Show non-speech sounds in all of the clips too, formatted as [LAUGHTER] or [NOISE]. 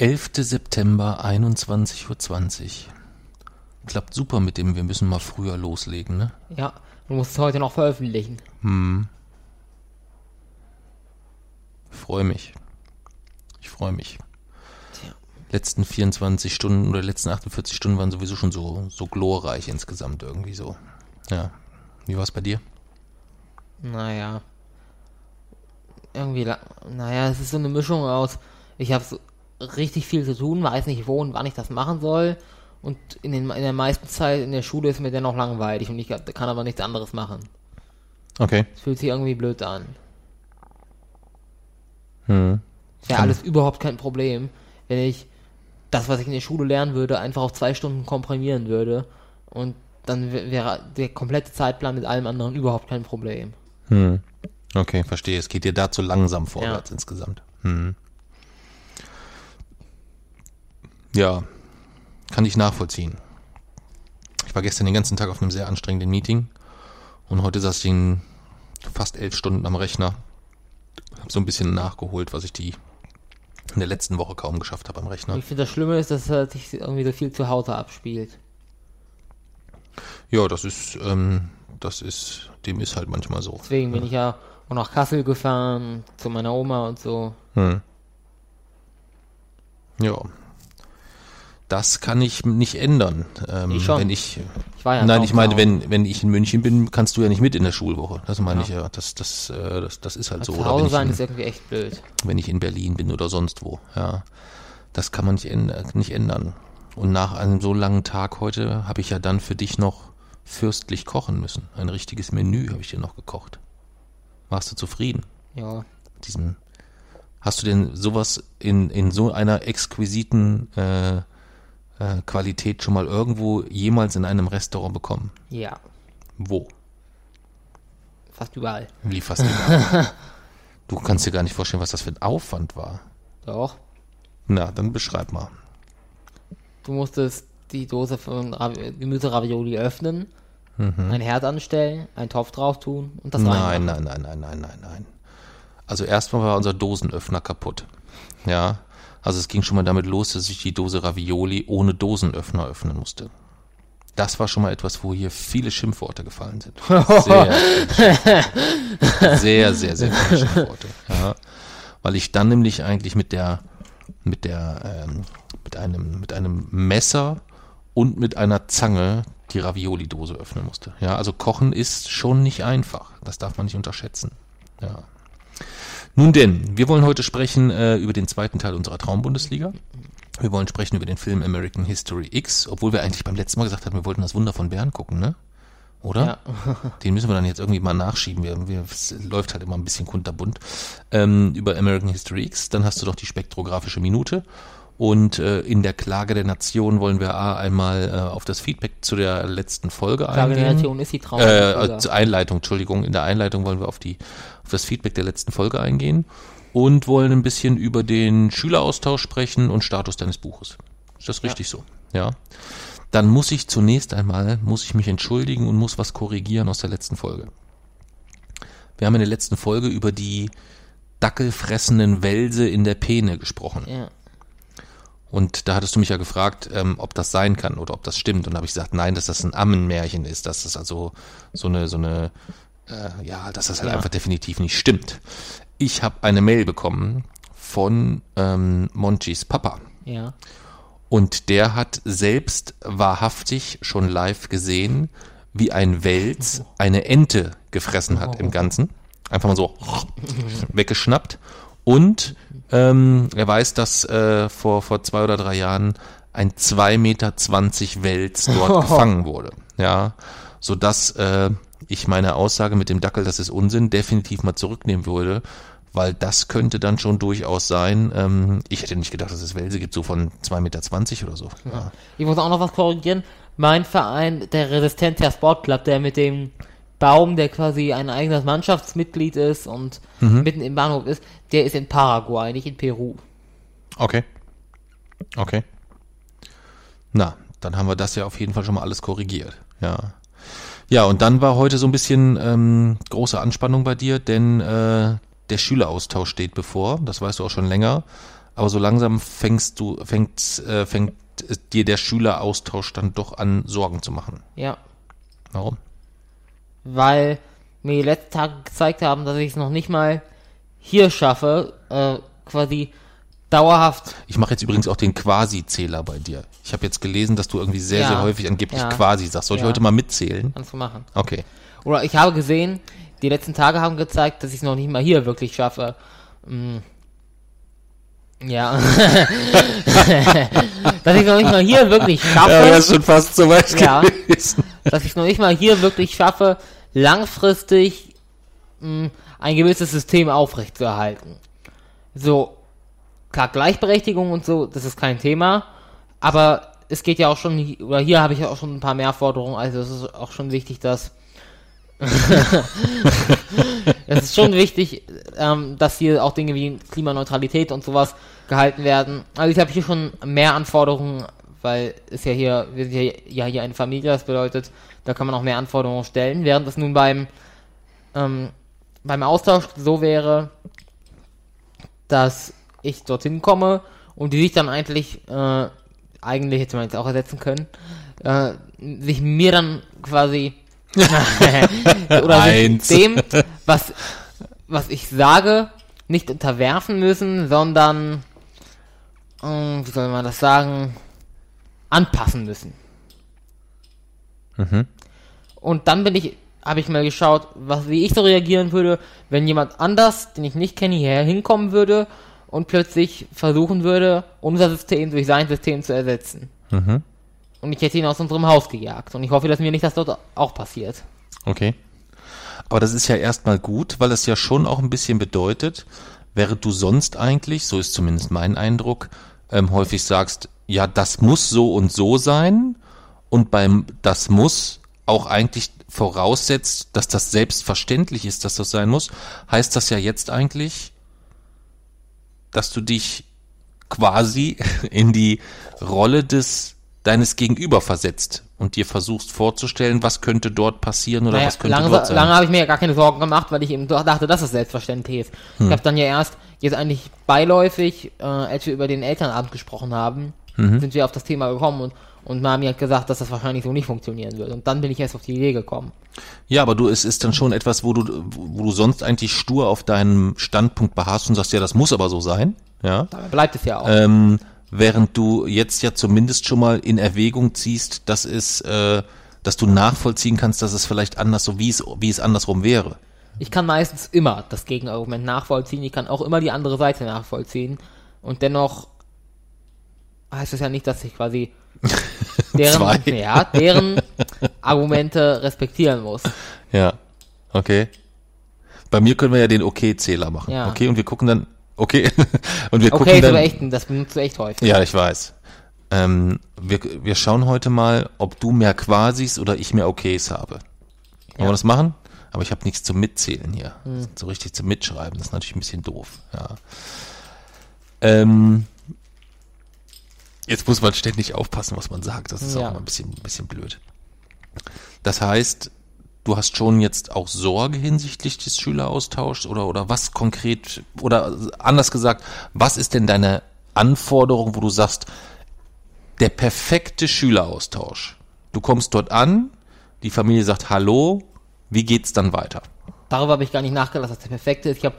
11. September, 21.20 Uhr. Klappt super mit dem, wir müssen mal früher loslegen, ne? Ja, du musst es heute noch veröffentlichen. Hm. Ich freue mich. Ich freue mich. Tja. Letzten 24 Stunden oder letzten 48 Stunden waren sowieso schon so, so glorreich insgesamt irgendwie so. Ja. Wie war es bei dir? Naja. Irgendwie, naja, es ist so eine Mischung aus, ich habe so richtig viel zu tun, weiß nicht wo und wann ich das machen soll. Und in, den, in der meisten Zeit in der Schule ist mir dennoch langweilig und ich kann aber nichts anderes machen. Okay. Es fühlt sich irgendwie blöd an. Hm. Wäre Kann- alles überhaupt kein Problem, wenn ich das, was ich in der Schule lernen würde, einfach auf zwei Stunden komprimieren würde. Und dann wär- wäre der komplette Zeitplan mit allem anderen überhaupt kein Problem. Hm. Okay, verstehe. Es geht dir da zu langsam vorwärts insgesamt. Hm. Ja, kann ich nachvollziehen. Ich war gestern den ganzen Tag auf einem sehr anstrengenden Meeting und heute saß ich in fast elf Stunden am Rechner. Hab so ein bisschen nachgeholt, was ich die in der letzten Woche kaum geschafft habe am Rechner. Ich finde das Schlimme ist, dass er sich irgendwie so viel zu Hause abspielt. Ja, das ist, ähm, das ist, dem ist halt manchmal so. Deswegen bin ich ja auch nach Kassel gefahren, zu meiner Oma und so. Hm. Ja. Das kann ich nicht ändern. Ähm, Ich schon. Wenn ich, Ich war ja nein, ich meine, wenn, wenn ich in München bin, kannst du ja nicht mit in der Schulwoche. Das meine Ja. ich ja. Das, das, äh, das, das ist halt so. zu Hause wenn ich, sein in, ist irgendwie echt blöd. wenn ich in Berlin bin oder sonst wo. Ja. Das kann man nicht, ändern, nicht ändern. Und nach einem so langen Tag heute habe ich ja dann für dich noch fürstlich kochen müssen. Ein richtiges Menü habe ich dir noch gekocht. Warst du zufrieden? Ja. diesen. Hast du denn sowas in, in so einer exquisiten äh, äh, Qualität schon mal irgendwo jemals in einem Restaurant bekommen? Ja. Wo? Fast überall. Wie fast überall. [LAUGHS] du kannst dir gar nicht vorstellen, was das für ein Aufwand war. Doch. Na, dann beschreib mal. Du musstest die Dose von Ravi Gemüseravioli öffnen, Mhm. ein Herd anstellen, einen Topf drauf tun und das Nein, reinmachen. nein, nein, nein, nein, nein, nein. Also erstmal war unser Dosenöffner kaputt. Ja. Also es ging schon mal damit los, dass ich die Dose Ravioli ohne Dosenöffner öffnen musste. Das war schon mal etwas, wo hier viele Schimpfworte gefallen sind. [LAUGHS] Sehr, sehr, sehr, sehr viele Schimpfworte. Ja. Weil ich dann nämlich eigentlich mit der, mit der, ähm, mit einem, mit einem Messer und mit einer Zange die Ravioli-Dose öffnen musste. Ja, also kochen ist schon nicht einfach. Das darf man nicht unterschätzen. Ja. Nun denn, wir wollen heute sprechen äh, über den zweiten Teil unserer Traumbundesliga. Wir wollen sprechen über den Film American History X, obwohl wir eigentlich beim letzten Mal gesagt hatten, wir wollten das Wunder von Bern gucken, ne? Oder? Ja. [LAUGHS] Den müssen wir dann jetzt irgendwie mal nachschieben. Wir, wir, es läuft halt immer ein bisschen kunterbunt. Ähm, über American History X, dann hast du doch die spektrographische Minute. Und äh, in der Klage der Nation wollen wir A, einmal äh, auf das Feedback zu der letzten Folge Klage der eingehen. Nation ist die Äh, Traum. äh, zur Einleitung, Entschuldigung. In der Einleitung wollen wir auf die auf das Feedback der letzten Folge eingehen und wollen ein bisschen über den Schüleraustausch sprechen und Status deines Buches. Ist das richtig so? Ja. Dann muss ich zunächst einmal muss ich mich entschuldigen und muss was korrigieren aus der letzten Folge. Wir haben in der letzten Folge über die dackelfressenden Wälse in der Peene gesprochen. ja. Und da hattest du mich ja gefragt, ähm, ob das sein kann oder ob das stimmt. Und da habe ich gesagt, nein, dass das ein Ammenmärchen ist, dass das also so eine, so eine, äh, ja, dass das halt Ja. einfach definitiv nicht stimmt. Ich habe eine Mail bekommen von ähm, Monchis Papa. ja. Und der hat selbst wahrhaftig schon live gesehen, wie ein Wels [LAUGHS] eine Ente gefressen hat im [LAUGHS] Ganzen. Einfach mal so [LAUGHS] weggeschnappt. Und ähm, er weiß, dass äh, vor, vor zwei oder drei Jahren ein 2,20 Meter Wels dort [LAUGHS] gefangen wurde. Ja, sodass äh, ich meine Aussage mit dem Dackel, das ist Unsinn, definitiv mal zurücknehmen würde, weil das könnte dann schon durchaus sein. Ähm, ich hätte nicht gedacht, dass es Welse gibt, so von 2,20 Meter oder so. Ja. Ich muss auch noch was korrigieren. Mein Verein, der Resistencia Sportclub, der mit dem Baum, der quasi ein eigenes Mannschaftsmitglied ist und mhm. mitten im Bahnhof ist, der ist in Paraguay, nicht in Peru. Okay. Okay. Na, dann haben wir das ja auf jeden Fall schon mal alles korrigiert. Ja. Ja, und dann war heute so ein bisschen ähm, große Anspannung bei dir, denn äh, der Schüleraustausch steht bevor, das weißt du auch schon länger. Aber so langsam fängst du, fängt, äh, fängt dir der Schüleraustausch dann doch an, Sorgen zu machen. Ja. Warum? Weil mir die letzten Tage gezeigt haben, dass ich es noch nicht mal hier schaffe, äh, quasi dauerhaft. Ich mache jetzt übrigens auch den Quasi-Zähler bei dir. Ich habe jetzt gelesen, dass du irgendwie sehr, ja. sehr häufig angeblich ja. Quasi sagst. Soll ich ja. heute mal mitzählen? Kannst du machen. Okay. Oder ich habe gesehen, die letzten Tage haben gezeigt, dass ich es noch nicht mal hier wirklich schaffe. Hm. Ja. [LAUGHS] dass ich noch nicht mal hier wirklich schaffe. Ja, das ist schon fast so weit ja, gewesen. [LAUGHS] Dass ich noch nicht mal hier wirklich schaffe, langfristig mh, hm, ein gewisses System aufrechtzuerhalten. So, klar, Gleichberechtigung und so, das ist kein Thema, aber es geht ja auch schon, oder hier habe ich ja auch schon ein paar mehr Forderungen, also es ist auch schon wichtig, dass es ist schon wichtig, ähm, dass hier auch Dinge wie Klimaneutralität und sowas gehalten werden. Also ich habe hier schon mehr Anforderungen, weil es ja hier, wir sind ja, ja hier eine Familie, das bedeutet, da kann man auch mehr Anforderungen stellen, während es nun beim ähm, beim Austausch so wäre, dass ich dorthin komme und die sich dann eigentlich, äh, eigentlich hätte man jetzt auch ersetzen können, äh, sich mir dann quasi [LAUGHS] oder sich dem, was, was ich sage, nicht unterwerfen müssen, sondern, äh, wie soll man das sagen, anpassen müssen. Mhm. Und dann bin ich, habe ich mal geschaut, was, wie ich so reagieren würde, wenn jemand anders, den ich nicht kenne, hierher hinkommen würde und plötzlich versuchen würde, unser System durch sein System zu ersetzen. Mhm. Und ich hätte ihn aus unserem Haus gejagt. Und ich hoffe, dass mir nicht das dort auch passiert. Okay. Aber das ist ja erstmal gut, weil es ja schon auch ein bisschen bedeutet, während du sonst eigentlich, so ist zumindest mein Eindruck, ähm, häufig sagst, ja, das muss so und so sein und beim das muss auch eigentlich voraussetzt, dass das selbstverständlich ist, dass das sein muss, heißt das ja jetzt eigentlich, dass du dich quasi [LAUGHS] in die Rolle des deines Gegenüber versetzt und dir versuchst vorzustellen, was könnte dort passieren oder naja, was könnte lange, dort sein. Lange habe ich mir ja gar keine Sorgen gemacht, weil ich eben dachte, dass es selbstverständlich ist. Hm. Ich habe dann ja erst jetzt eigentlich beiläufig, äh, als wir über den Elternabend gesprochen haben, mhm. sind wir auf das Thema gekommen und und Mami hat gesagt, dass das wahrscheinlich so nicht funktionieren wird. Und dann bin ich erst auf die Idee gekommen. Ja, aber du, es ist dann schon etwas, wo du, wo du sonst eigentlich stur auf deinem Standpunkt beharrst und sagst, ja, das muss aber so sein. Ja. Dabei bleibt es ja auch. Ähm, während du jetzt ja zumindest schon mal in Erwägung ziehst, dass es, äh, dass du nachvollziehen kannst, dass es vielleicht anders so wie es, wie es andersrum wäre. Ich kann meistens immer das Gegenargument nachvollziehen. Ich kann auch immer die andere Seite nachvollziehen. Und dennoch heißt es ja nicht, dass ich quasi [LAUGHS] deren, [LAUGHS] ja, deren Argumente respektieren muss. Ja, okay. Bei mir können wir ja den Okay-Zähler machen. Ja. Okay, und wir gucken dann, okay, [LAUGHS] und wir okay, gucken dann. Echt, das benutzt du echt häufig. Ja, ich weiß. Ähm, wir, wir schauen heute mal, ob du mehr Quasis oder ich mehr Okays habe. Wollen ja. wir das machen? Aber ich habe nichts zum Mitzählen hier. Hm. So richtig zum Mitschreiben. Das ist natürlich ein bisschen doof. Ja. Ähm, Jetzt muss man ständig aufpassen, was man sagt. Das ist ja. auch immer ein bisschen, ein bisschen blöd. Das heißt, du hast schon jetzt auch Sorge hinsichtlich des Schüleraustauschs oder, oder was konkret, oder anders gesagt, was ist denn deine Anforderung, wo du sagst, der perfekte Schüleraustausch? Du kommst dort an, die Familie sagt Hallo, wie geht's dann weiter? Darüber habe ich gar nicht nachgelassen, was der perfekte ist. Ich habe,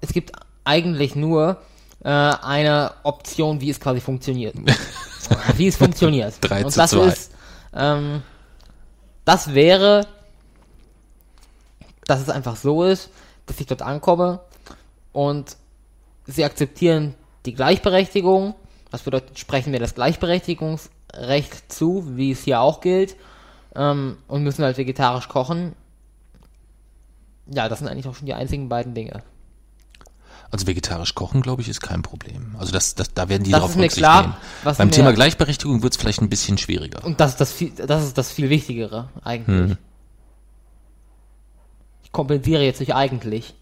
es gibt eigentlich nur äh, eine Option, wie es quasi funktioniert. [LAUGHS] wie es funktioniert. 3 Und das 2. ist, ähm, das wäre, dass es einfach so ist, dass ich dort ankomme und sie akzeptieren die Gleichberechtigung. Das bedeutet, sprechen wir das Gleichberechtigungsrecht zu, wie es hier auch gilt, ähm, und müssen halt vegetarisch kochen. Ja, das sind eigentlich auch schon die einzigen beiden Dinge. Also vegetarisch kochen, glaube ich, ist kein Problem. Also das, das, da werden die Das darauf ist mir Rücksicht klar, nehmen. was Beim Thema Gleichberechtigung wird es vielleicht ein bisschen schwieriger. Und das ist das viel, das ist das viel Wichtigere, eigentlich. Hm. Kompensiere jetzt nicht eigentlich.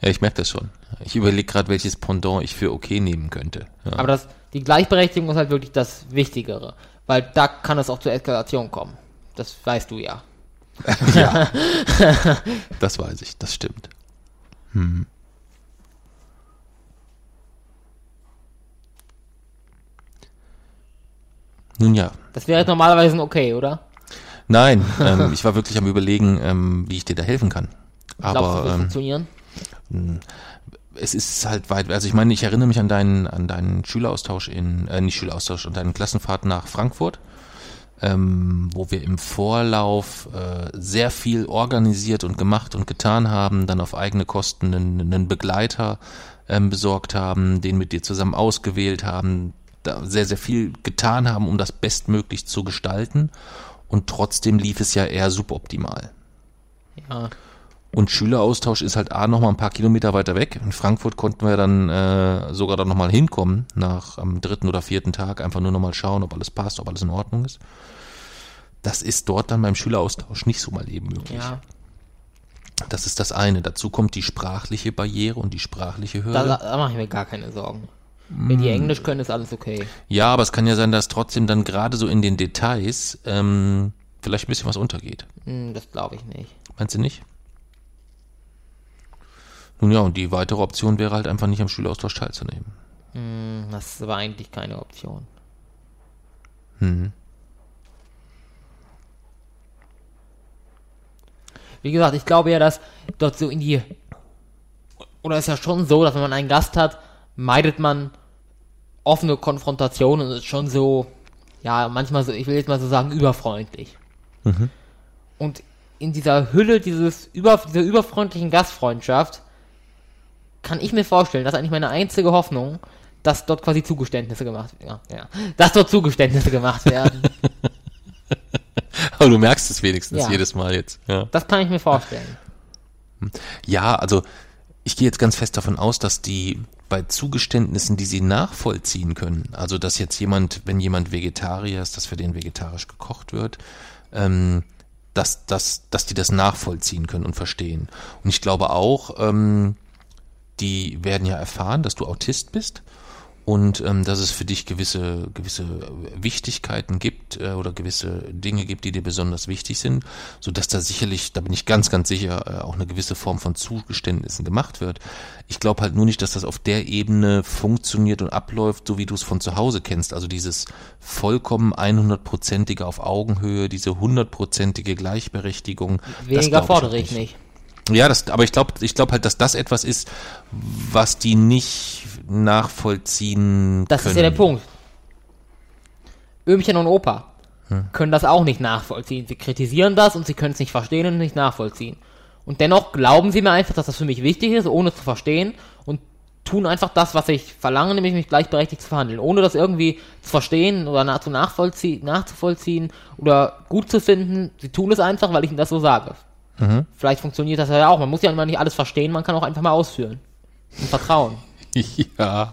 Ja, ich merke das schon. Ich überlege gerade, welches Pendant ich für okay nehmen könnte. Ja. Aber das, die Gleichberechtigung ist halt wirklich das Wichtigere. Weil da kann es auch zur Eskalation kommen. Das weißt du ja. [LAUGHS] ja. [LAUGHS] das weiß ich, das stimmt. Hm. Nun ja, Das wäre jetzt normalerweise ein okay, oder? Nein, ähm, ich war wirklich am überlegen, ähm, wie ich dir da helfen kann. Glaubst du, Aber ähm, funktionieren? es ist halt weit, also ich meine, ich erinnere mich an deinen, an deinen Schüleraustausch in, äh, nicht Schüleraustausch, an deinen Klassenfahrt nach Frankfurt, ähm, wo wir im Vorlauf äh, sehr viel organisiert und gemacht und getan haben, dann auf eigene Kosten einen, einen Begleiter ähm, besorgt haben, den mit dir zusammen ausgewählt haben, da sehr, sehr viel getan haben, um das bestmöglich zu gestalten und trotzdem lief es ja eher suboptimal. Ja. Und Schüleraustausch ist halt A nochmal ein paar Kilometer weiter weg. In Frankfurt konnten wir dann äh, sogar dann nochmal hinkommen, nach am dritten oder vierten Tag, einfach nur nochmal schauen, ob alles passt, ob alles in Ordnung ist. Das ist dort dann beim Schüleraustausch nicht so mal eben möglich. Ja. Das ist das eine. Dazu kommt die sprachliche Barriere und die sprachliche Da, Hürde. da mache ich mir gar keine Sorgen. Wenn die Englisch können, ist alles okay. Ja, aber es kann ja sein, dass trotzdem dann gerade so in den Details ähm, vielleicht ein bisschen was untergeht. Hm, das glaube ich nicht. Meinst du nicht? Nun ja, und die weitere Option wäre halt einfach nicht am Schüleraustausch teilzunehmen. Hm, das ist aber eigentlich keine Option. Hm. Wie gesagt, ich glaube ja, dass dort so in die. Oder ist ja schon so, dass wenn man einen Gast hat, meidet man offene Konfrontationen und ist schon so, ja, manchmal so, ich will jetzt mal so sagen, überfreundlich. Und in dieser Hülle dieses über, dieser überfreundlichen Gastfreundschaft kann ich mir vorstellen, das ist eigentlich meine einzige Hoffnung, dass dort quasi Zugeständnisse gemacht werden. Ja, ja. Dass dort Zugeständnisse gemacht [LAUGHS] werden. Aber du merkst es wenigstens Ja. jedes Mal jetzt. Ja. Das kann ich mir vorstellen. ja, also ich gehe jetzt ganz fest davon aus, dass die bei Zugeständnissen, die sie nachvollziehen können, also dass jetzt jemand, wenn jemand Vegetarier ist, dass für den vegetarisch gekocht wird, ähm, dass, dass, dass die das nachvollziehen können und verstehen. Und ich glaube auch, ähm, die werden ja erfahren, dass du Autist bist und ähm, dass es für dich gewisse gewisse Wichtigkeiten gibt äh, oder gewisse Dinge gibt, die dir besonders wichtig sind, so dass da sicherlich, da bin ich ganz ganz sicher, äh, auch eine gewisse Form von Zugeständnissen gemacht wird. Ich glaube halt nur nicht, dass das auf der Ebene funktioniert und abläuft, so wie du es von zu Hause kennst. Also dieses vollkommen 100-prozentige auf Augenhöhe, diese 100-prozentige Gleichberechtigung. das Weniger glaub fordere ich nicht. Ja, das, aber ich glaube, ich glaube halt, dass das etwas ist, was die nicht nachvollziehen Das können. ist ja der Punkt. Ömchen und Opa können das auch nicht nachvollziehen. Sie kritisieren das und sie können es nicht verstehen und nicht nachvollziehen. Und dennoch glauben sie mir einfach, dass das für mich wichtig ist, ohne zu verstehen und tun einfach das, was ich verlange, nämlich mich gleichberechtigt zu verhandeln, ohne das irgendwie zu verstehen oder nach, zu nachvollziehen, nachzuvollziehen oder gut zu finden. Sie tun es einfach, weil ich ihnen das so sage. Vielleicht funktioniert das ja auch. Man muss ja immer nicht alles verstehen, man kann auch einfach mal ausführen. Und vertrauen. [LAUGHS] Ja,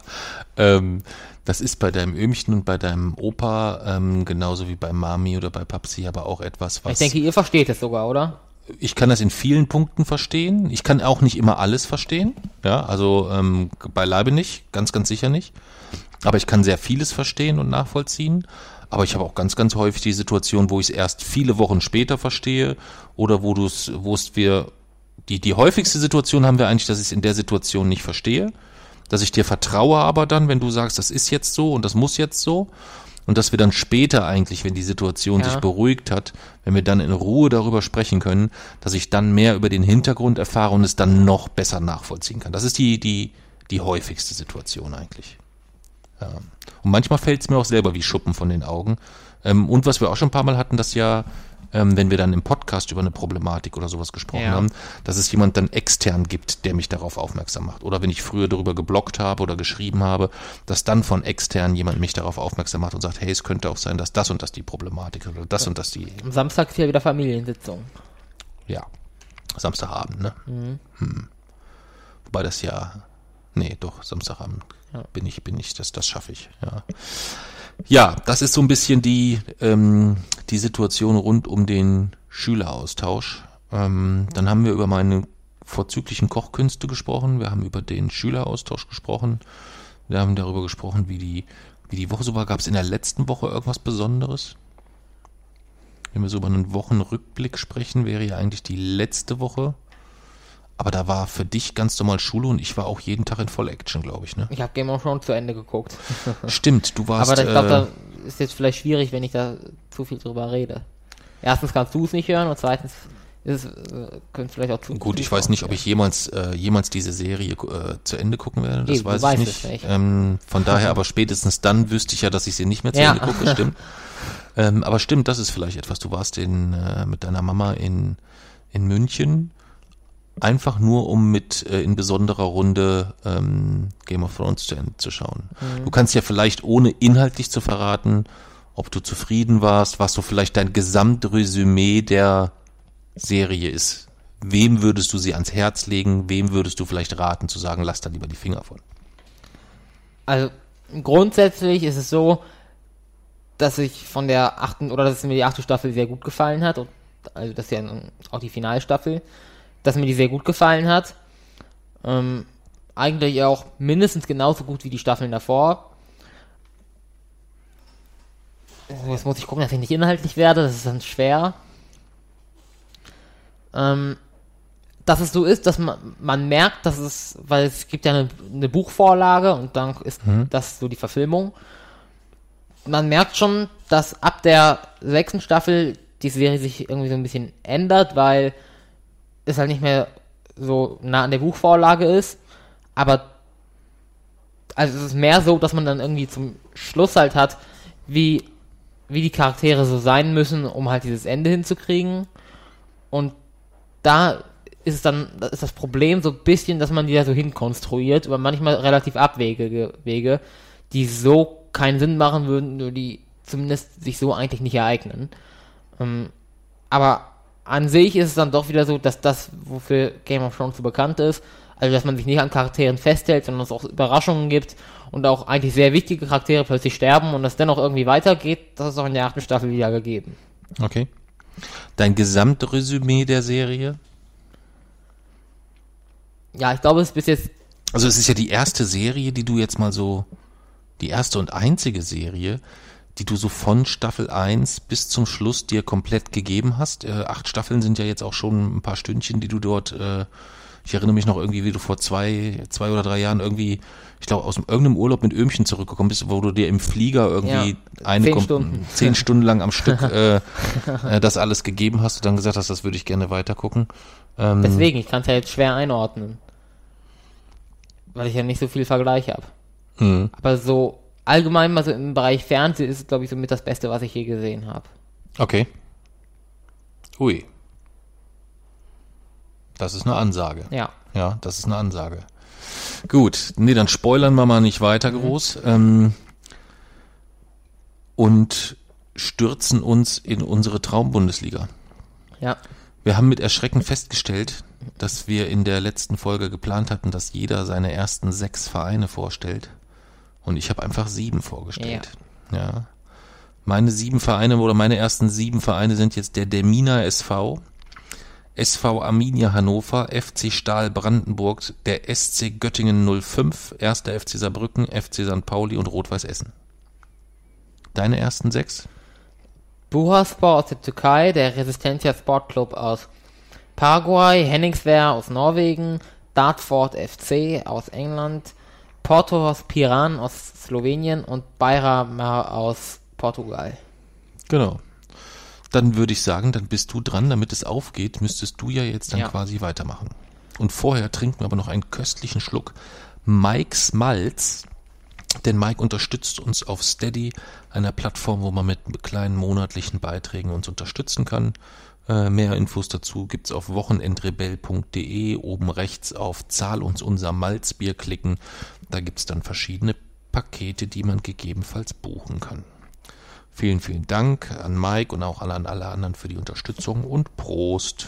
ähm, das ist bei deinem Ömchen und bei deinem Opa ähm, genauso wie bei Mami oder bei Papsi aber auch etwas, was Ich denke, ihr versteht es sogar, oder? ich kann das in vielen Punkten verstehen. Ich kann auch nicht immer alles verstehen. Ja, also ähm, beileibe nicht, ganz, ganz sicher nicht. Aber ich kann sehr vieles verstehen und nachvollziehen. Aber ich habe auch ganz, ganz häufig die Situation, wo ich es erst viele Wochen später verstehe oder wo du es, wo es wir, die, die häufigste Situation haben wir eigentlich, dass ich es in der Situation nicht verstehe. Dass ich dir vertraue aber dann, wenn du sagst, das ist jetzt so und das muss jetzt so. Und dass wir dann später eigentlich, wenn die Situation Ja. sich beruhigt hat, wenn wir dann in Ruhe darüber sprechen können, dass ich dann mehr über den Hintergrund erfahre und es dann noch besser nachvollziehen kann. Das ist die, die, die häufigste Situation eigentlich. Ja. Und manchmal fällt es mir auch selber wie Schuppen von den Augen. Ähm, und was wir auch schon ein paar Mal hatten, dass ja, ähm, wenn wir dann im Podcast über eine Problematik oder sowas gesprochen Ja. haben, dass es jemand dann extern gibt, der mich darauf aufmerksam macht. Oder wenn ich früher darüber geblockt habe oder geschrieben habe, dass dann von extern jemand mich darauf aufmerksam macht und sagt, hey, es könnte auch sein, dass das und das die Problematik ist oder das und das die, Am Samstag ist ja wieder Familiensitzung. ja. Samstagabend, ne? Mhm. Hm. Wobei das ja, nee, doch, Samstagabend Ja. bin ich, bin ich, das, das schaffe ich, ja. Ja, das ist so ein bisschen die, ähm, die Situation rund um den Schüleraustausch. Ähm, dann haben wir über meine vorzüglichen Kochkünste gesprochen, wir haben über den Schüleraustausch gesprochen, wir haben darüber gesprochen, wie die, wie die Woche so war. Gab es in der letzten Woche irgendwas Besonderes? Wenn wir so über einen Wochenrückblick sprechen, wäre ja eigentlich die letzte Woche. Aber da war für dich ganz normal Schule und ich war auch jeden Tag in Voll-Action, glaube ich, ne? Ich habe Game of Thrones zu Ende geguckt. [LAUGHS] [LAUGHS] Stimmt, du warst. Aber ich glaube, äh, da ist jetzt vielleicht schwierig, wenn ich da zu viel drüber rede. Erstens kannst du es nicht hören und zweitens ist es, äh, könnte vielleicht auch zu Gut, ich weiß nicht, ob ich jemals, äh, jemals diese Serie äh, zu Ende gucken werde. Das Eben, weiß ich nicht. nicht. Ähm, von [LAUGHS] daher, aber spätestens dann wüsste ich ja, dass ich sie nicht mehr zu Ja. Ende gucke, stimmt. ähm, aber stimmt, das ist vielleicht etwas. Du warst in, äh, mit deiner Mama in, in München, einfach nur um mit äh, in besonderer Runde ähm, Game of Thrones zu Ende zu schauen. Mhm. Du kannst ja vielleicht, ohne inhaltlich zu verraten, ob du zufrieden warst, was so vielleicht dein Gesamtresümee der Serie ist. Wem würdest du sie ans Herz legen? Wem würdest du vielleicht raten, zu sagen, lass da lieber die Finger von? Also grundsätzlich ist es so, dass ich von der achten oder dass mir die achte Staffel sehr gut gefallen hat. Und, also das ist ja auch die Finalstaffel, dass mir die sehr gut gefallen hat. Ähm, eigentlich auch mindestens genauso gut wie die Staffeln davor. Jetzt muss ich gucken, dass ich nicht inhaltlich werde, das ist dann schwer. Ähm, dass es so ist, dass man, man merkt, dass es, weil es gibt ja eine, eine Buchvorlage und dann ist das so die Verfilmung. Man merkt schon, dass ab der sechsten Staffel die Serie sich irgendwie so ein bisschen ändert, weil es halt nicht mehr so nah an der Buchvorlage ist. Aber also es ist mehr so, dass man dann irgendwie zum Schluss halt hat, wie, wie die Charaktere so sein müssen, um halt dieses Ende hinzukriegen. Und da ist es dann, da ist das Problem so ein bisschen, dass man die da so hinkonstruiert, über manchmal relativ abwegige Wege, die so keinen Sinn machen würden, nur die zumindest sich so eigentlich nicht ereignen. Ähm, aber an sich ist es dann doch wieder so, dass das, wofür Game of Thrones so bekannt ist, also dass man sich nicht an Charakteren festhält, sondern es auch Überraschungen gibt und auch eigentlich sehr wichtige Charaktere plötzlich sterben und es dennoch irgendwie weitergeht, das ist auch in der achten Staffel wieder gegeben. Okay. Dein Gesamtresümee der Serie? Ja, ich glaube, es ist bis jetzt Also es ist ja die erste Serie, die du jetzt mal so, die erste und einzige Serie, die du so von Staffel 1 bis zum Schluss dir komplett gegeben hast. Äh, acht Staffeln sind ja jetzt auch schon ein paar Stündchen, die du dort, äh, ich erinnere mich noch irgendwie, wie du vor zwei, zwei oder drei Jahren irgendwie, ich glaube, aus irgendeinem Urlaub mit Öhmchen zurückgekommen bist, wo du dir im Flieger irgendwie Ja, eine zehn Stunden. [LAUGHS] zehn Stunden lang am Stück [LAUGHS] äh, äh, das alles gegeben hast und dann gesagt hast, das würde ich gerne weitergucken. Ähm, Deswegen, ich kann es ja jetzt schwer einordnen. Weil ich ja nicht so viel Vergleich habe. mh. Aber so allgemein mal so im Bereich Fernsehen ist es, glaube ich, so mit das Beste, was ich je gesehen habe. Okay. Ui. Das ist eine Ansage. Ja. Ja, das ist eine Ansage. Gut, nee, dann spoilern wir mal nicht weiter groß ähm, und stürzen uns in unsere Traumbundesliga. Ja. Wir haben mit Erschrecken festgestellt, dass wir in der letzten Folge geplant hatten, dass jeder seine ersten sechs Vereine vorstellt. Und ich habe einfach sieben vorgestellt. Ja. Meine sieben Vereine oder meine ersten sieben Vereine sind jetzt der Demina SV, SV Arminia Hannover, FC Stahl Brandenburg, der SC Göttingen 05, 1. FC Saarbrücken, FC St. Pauli und Rot-Weiß Essen. Deine ersten sechs? Buhaspor aus der Türkei, der Resistencia Sportclub aus Paraguay, Henningswehr aus Norwegen, Dartford FC aus England, Porto Piran aus Slowenien und Bayramar aus Portugal. Genau. Dann würde ich sagen, dann bist du dran, damit es aufgeht, müsstest du ja jetzt dann Ja. quasi weitermachen. Und vorher trinken wir aber noch einen köstlichen Schluck Mike's Malz, denn Mike unterstützt uns auf Steady, einer Plattform, wo man mit kleinen monatlichen Beiträgen uns unterstützen kann. Äh, mehr Infos dazu gibt's auf wochenendrebell.de, oben rechts auf Zahl uns unser Malzbier klicken. Da gibt es dann verschiedene Pakete, die man gegebenenfalls buchen kann. Vielen, vielen Dank an Mike und auch an alle anderen für die Unterstützung und Prost.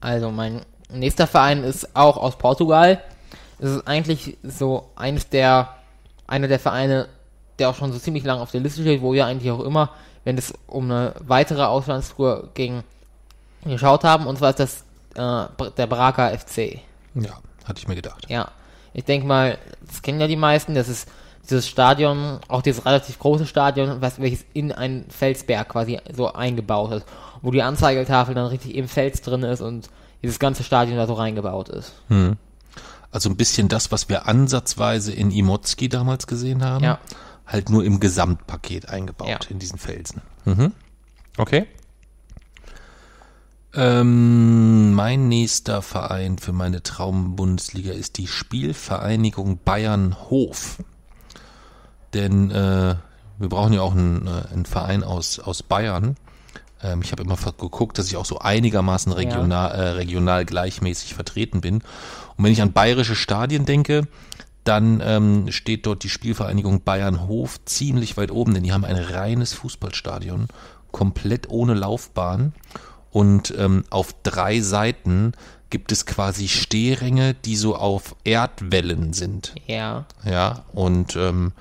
Also mein nächster Verein ist auch aus Portugal. Es ist eigentlich so eines der, einer der Vereine, der auch schon so ziemlich lange auf der Liste steht, wo ja eigentlich auch immer, wenn es um eine weitere Auslandstour ging, geschaut haben. Und zwar ist das äh, der Braga FC. Ja, hatte ich mir gedacht. Ja, ich denke mal, das kennen ja die meisten. Das ist dieses Stadion, auch dieses relativ große Stadion, was, welches in einen Felsberg quasi so eingebaut ist, wo die Anzeigetafel dann richtig im Fels drin ist und dieses ganze Stadion da so reingebaut ist. Hm. Also ein bisschen das, was wir ansatzweise in Imotski damals gesehen haben. Ja. Halt nur im Gesamtpaket eingebaut Ja. in diesen Felsen. Mhm. Okay. Ähm, mein nächster Verein für meine Traumbundesliga ist die Spielvereinigung Bayern Hof. Denn äh, wir brauchen ja auch einen, äh, einen Verein aus, aus Bayern. Ähm, ich habe immer geguckt, dass ich auch so einigermaßen regional, äh, regional gleichmäßig vertreten bin. Und wenn ich an bayerische Stadien denke, dann ähm, steht dort die Spielvereinigung Bayern Hof ziemlich weit oben, denn die haben ein reines Fußballstadion, komplett ohne Laufbahn. Und ähm, auf drei Seiten gibt es quasi Stehränge, die so auf Erdwellen sind. Ja. Ja, und ähm,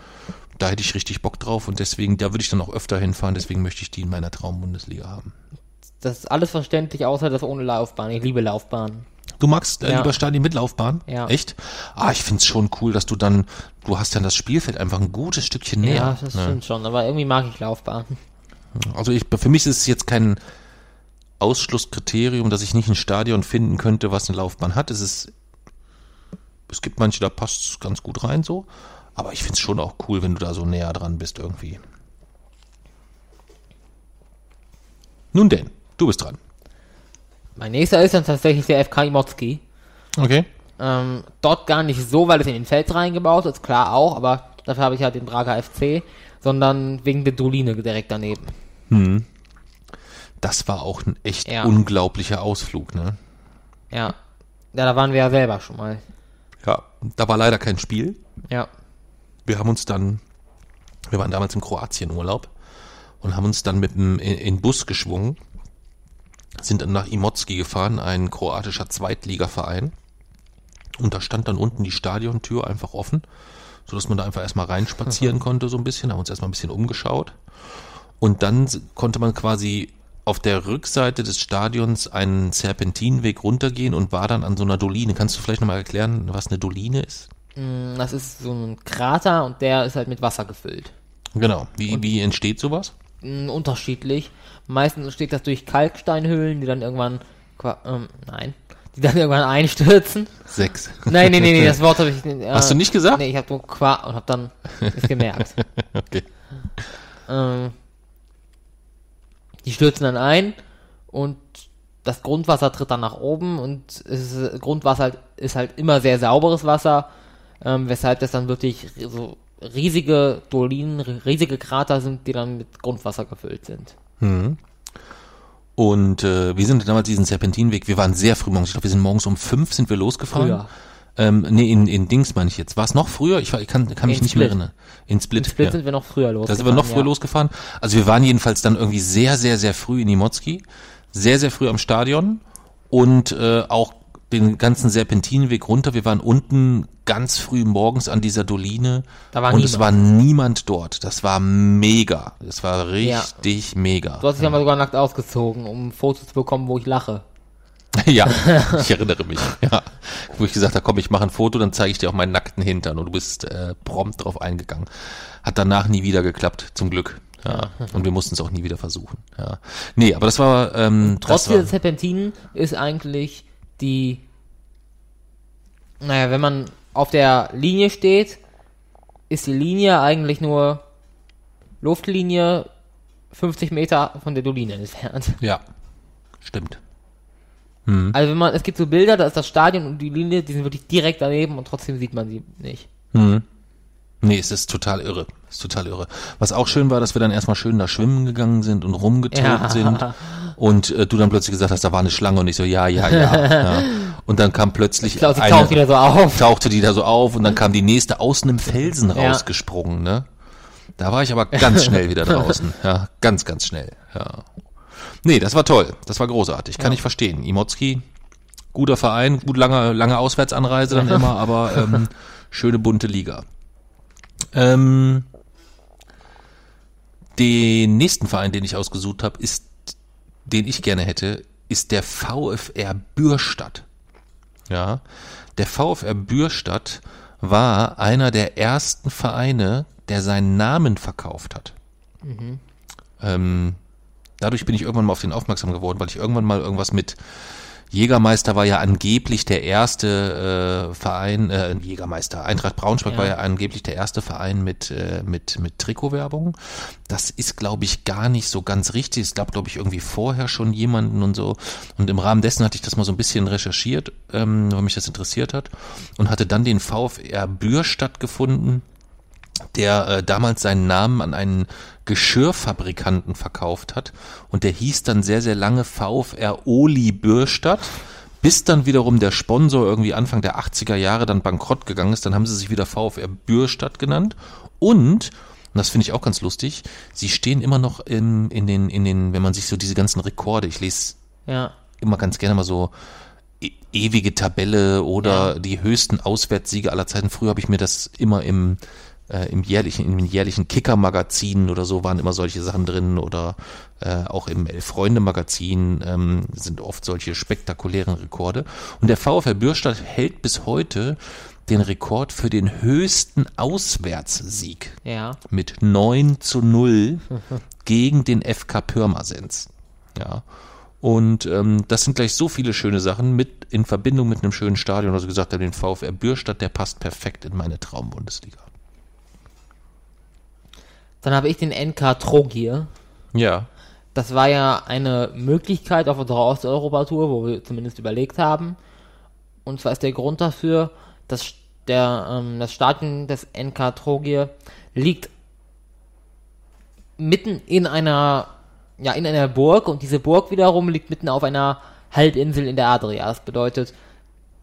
da hätte ich richtig Bock drauf und deswegen, da würde ich dann auch öfter hinfahren, deswegen möchte ich die in meiner Traumbundesliga haben. Das ist alles verständlich, außer das ohne Laufbahn. Ich liebe Laufbahn. Du magst äh, Ja. lieber Stadien mit Laufbahn? Ja. Echt? Ah, ich find's schon cool, dass du dann, du hast dann das Spielfeld einfach ein gutes Stückchen näher. Ja, das ne? stimmt schon, aber irgendwie mag ich Laufbahn. Also ich, für mich ist es jetzt kein Ausschlusskriterium, dass ich nicht ein Stadion finden könnte, was eine Laufbahn hat. Es ist, es gibt manche, da passt es ganz gut rein so. Aber ich find's schon auch cool, wenn du da so näher dran bist irgendwie. Nun denn, du bist dran. Mein nächster ist dann tatsächlich der FK Imotski. Okay. Ähm, dort gar nicht so, weil es in den Feld reingebaut ist, klar auch, aber dafür habe ich halt den Braga FC, sondern wegen der Doline direkt daneben. Das war auch ein echt Ja. unglaublicher Ausflug, ne? Ja. Ja, da waren wir ja selber schon mal. Ja, da war leider kein Spiel. Ja. Wir haben uns dann, wir waren damals im Kroatien-Urlaub und haben uns dann mit dem in, in Bus geschwungen, sind dann nach Imotski gefahren, ein kroatischer Zweitligaverein. Und da stand dann unten die Stadiontür einfach offen, so dass man da einfach erstmal reinspazieren konnte so ein bisschen, haben uns erstmal ein bisschen umgeschaut. Und dann konnte man quasi auf der Rückseite des Stadions einen Serpentinweg runtergehen und war dann an so einer Doline. Kannst du vielleicht nochmal erklären, was eine Doline ist? Mm, Das ist so ein Krater und der ist halt mit Wasser gefüllt. Genau. Wie, wie entsteht sowas? Mm, Unterschiedlich. Meistens entsteht das durch Kalksteinhöhlen, die dann irgendwann, ähm, nein, die dann irgendwann [LAUGHS] einstürzen. Sechs. Nein, nee, nee, nee, das Wort habe ich nicht. Äh, Hast du nicht gesagt? Nee, ich habe nur qua und habe dann es gemerkt. [LAUGHS] Okay. ähm, die stürzen dann ein und das Grundwasser tritt dann nach oben und es ist, Grundwasser ist halt immer sehr sauberes Wasser, ähm, weshalb das dann wirklich so riesige Dolinen, ri- riesige Krater sind, die dann mit Grundwasser gefüllt sind. Und äh, wir sind damals diesen Serpentinweg, wir waren sehr früh morgens, ich glaube, wir sind morgens um fünf sind wir losgefahren. Früher. Ähm, nee, in, in Dings meine ich jetzt. War es noch früher? Ich, ich kann, kann mich In nicht mehr erinnern. In Split. In Split ja. sind wir noch früher Da losgefahren. sind wir noch früher ja. losgefahren. Also wir waren jedenfalls dann irgendwie sehr, sehr, sehr früh in Imotski. Sehr, sehr früh am Stadion. Und äh, auch den ganzen Serpentinweg runter. Wir waren unten ganz früh morgens an dieser Doline. Da und es niemand. war niemand dort. Das war mega. Das war Ja. richtig mega. Du hast dich ja mal sogar nackt ausgezogen, um Fotos zu bekommen, wo ich lache. [LAUGHS] Ja, ich erinnere mich. Ja, wo ich gesagt habe, komm, ich mache ein Foto, dann zeige ich dir auch meinen nackten Hintern und du bist äh, prompt drauf eingegangen. Hat danach nie wieder geklappt, zum Glück. Ja, und wir mussten es auch nie wieder versuchen. Ja, nee, aber das war ähm, Trotz dieser Serpentinen ist eigentlich die, naja, wenn man auf der Linie steht, ist die Linie eigentlich nur Luftlinie 50 Meter von der Doline entfernt. ja, stimmt. Also wenn man, es gibt so Bilder, da ist das Stadion und die Linie, die sind wirklich direkt daneben und trotzdem sieht man sie nicht. Nee, es ist total irre. Es ist total irre. Was auch schön war, dass wir dann erstmal schön da schwimmen gegangen sind und rumgetobt Ja. sind. Und äh, du dann plötzlich gesagt hast, da war eine Schlange und ich so, ja, ja, ja. ja. [LAUGHS] Und dann kam plötzlich Ich glaube, sie eine, taucht wieder so auf. tauchte die da so auf und dann kam die nächste aus einem Felsen rausgesprungen, ne? Da war ich aber ganz schnell wieder [LAUGHS] draußen. Ja, ganz, ganz schnell. Ja. Nee, das war toll. Das war großartig. Kann ich verstehen. Imotski, Guter Verein, gut lange, lange Auswärtsanreise dann immer, [LAUGHS] aber ähm, schöne bunte Liga. Ähm, den nächsten Verein, den ich ausgesucht habe, ist, den ich gerne hätte, ist der VfR Bürstadt. Ja, der VfR Bürstadt war einer der ersten Vereine, der seinen Namen verkauft hat. Ähm, dadurch bin ich irgendwann mal auf den aufmerksam geworden, weil ich irgendwann mal irgendwas mit Jägermeister war ja angeblich der erste äh, Verein, äh, Jägermeister, Eintracht Braunschweig Ja. war ja angeblich der erste Verein mit, äh, mit, mit Trikotwerbung. Das ist, glaube ich, gar nicht so ganz richtig. Es gab, glaube ich, irgendwie vorher schon jemanden und so. Und im Rahmen dessen hatte ich das mal so ein bisschen recherchiert, ähm, weil mich das interessiert hat. Und hatte dann den VfR Bürstadt gefunden, der äh, damals seinen Namen an einen Geschirrfabrikanten verkauft hat und der hieß dann sehr, sehr lange VfR Oli Bürstadt, bis dann wiederum der Sponsor irgendwie Anfang der 80er Jahre dann bankrott gegangen ist, dann haben sie sich wieder VfR Bürstadt genannt und und das finde ich auch ganz lustig. Sie stehen immer noch in, in den, in den, wenn man sich so diese ganzen Rekorde, ich lese Ja. immer ganz gerne mal so e ewige Tabelle oder Ja. die höchsten Auswärtssiege aller Zeiten. Früher habe ich mir das immer im äh, im jährlichen, im jährlichen Kicker-Magazin oder so waren immer solche Sachen drin oder äh, auch im Elf-Freunde-Magazin ähm, sind oft solche spektakulären Rekorde. Und der VfL Bürstadt hält bis heute den Rekord für den höchsten Auswärtssieg Ja. mit 9 zu 0 gegen den FK Pirmasens. Ja. Und ähm, das sind gleich so viele schöne Sachen mit in Verbindung mit einem schönen Stadion. Also gesagt, den VfR Bürstadt, der passt perfekt in meine Traumbundesliga. Dann habe ich den NK Trogir. Ja. Das war ja eine Möglichkeit auf unserer Osteuropa-Tour, wo wir zumindest überlegt haben. Und zwar ist der Grund dafür, dass der, ähm, das Stadion des NK Trogir liegt mitten in einer, ja, in einer Burg und diese Burg wiederum liegt mitten auf einer Halbinsel in der Adria. Das bedeutet,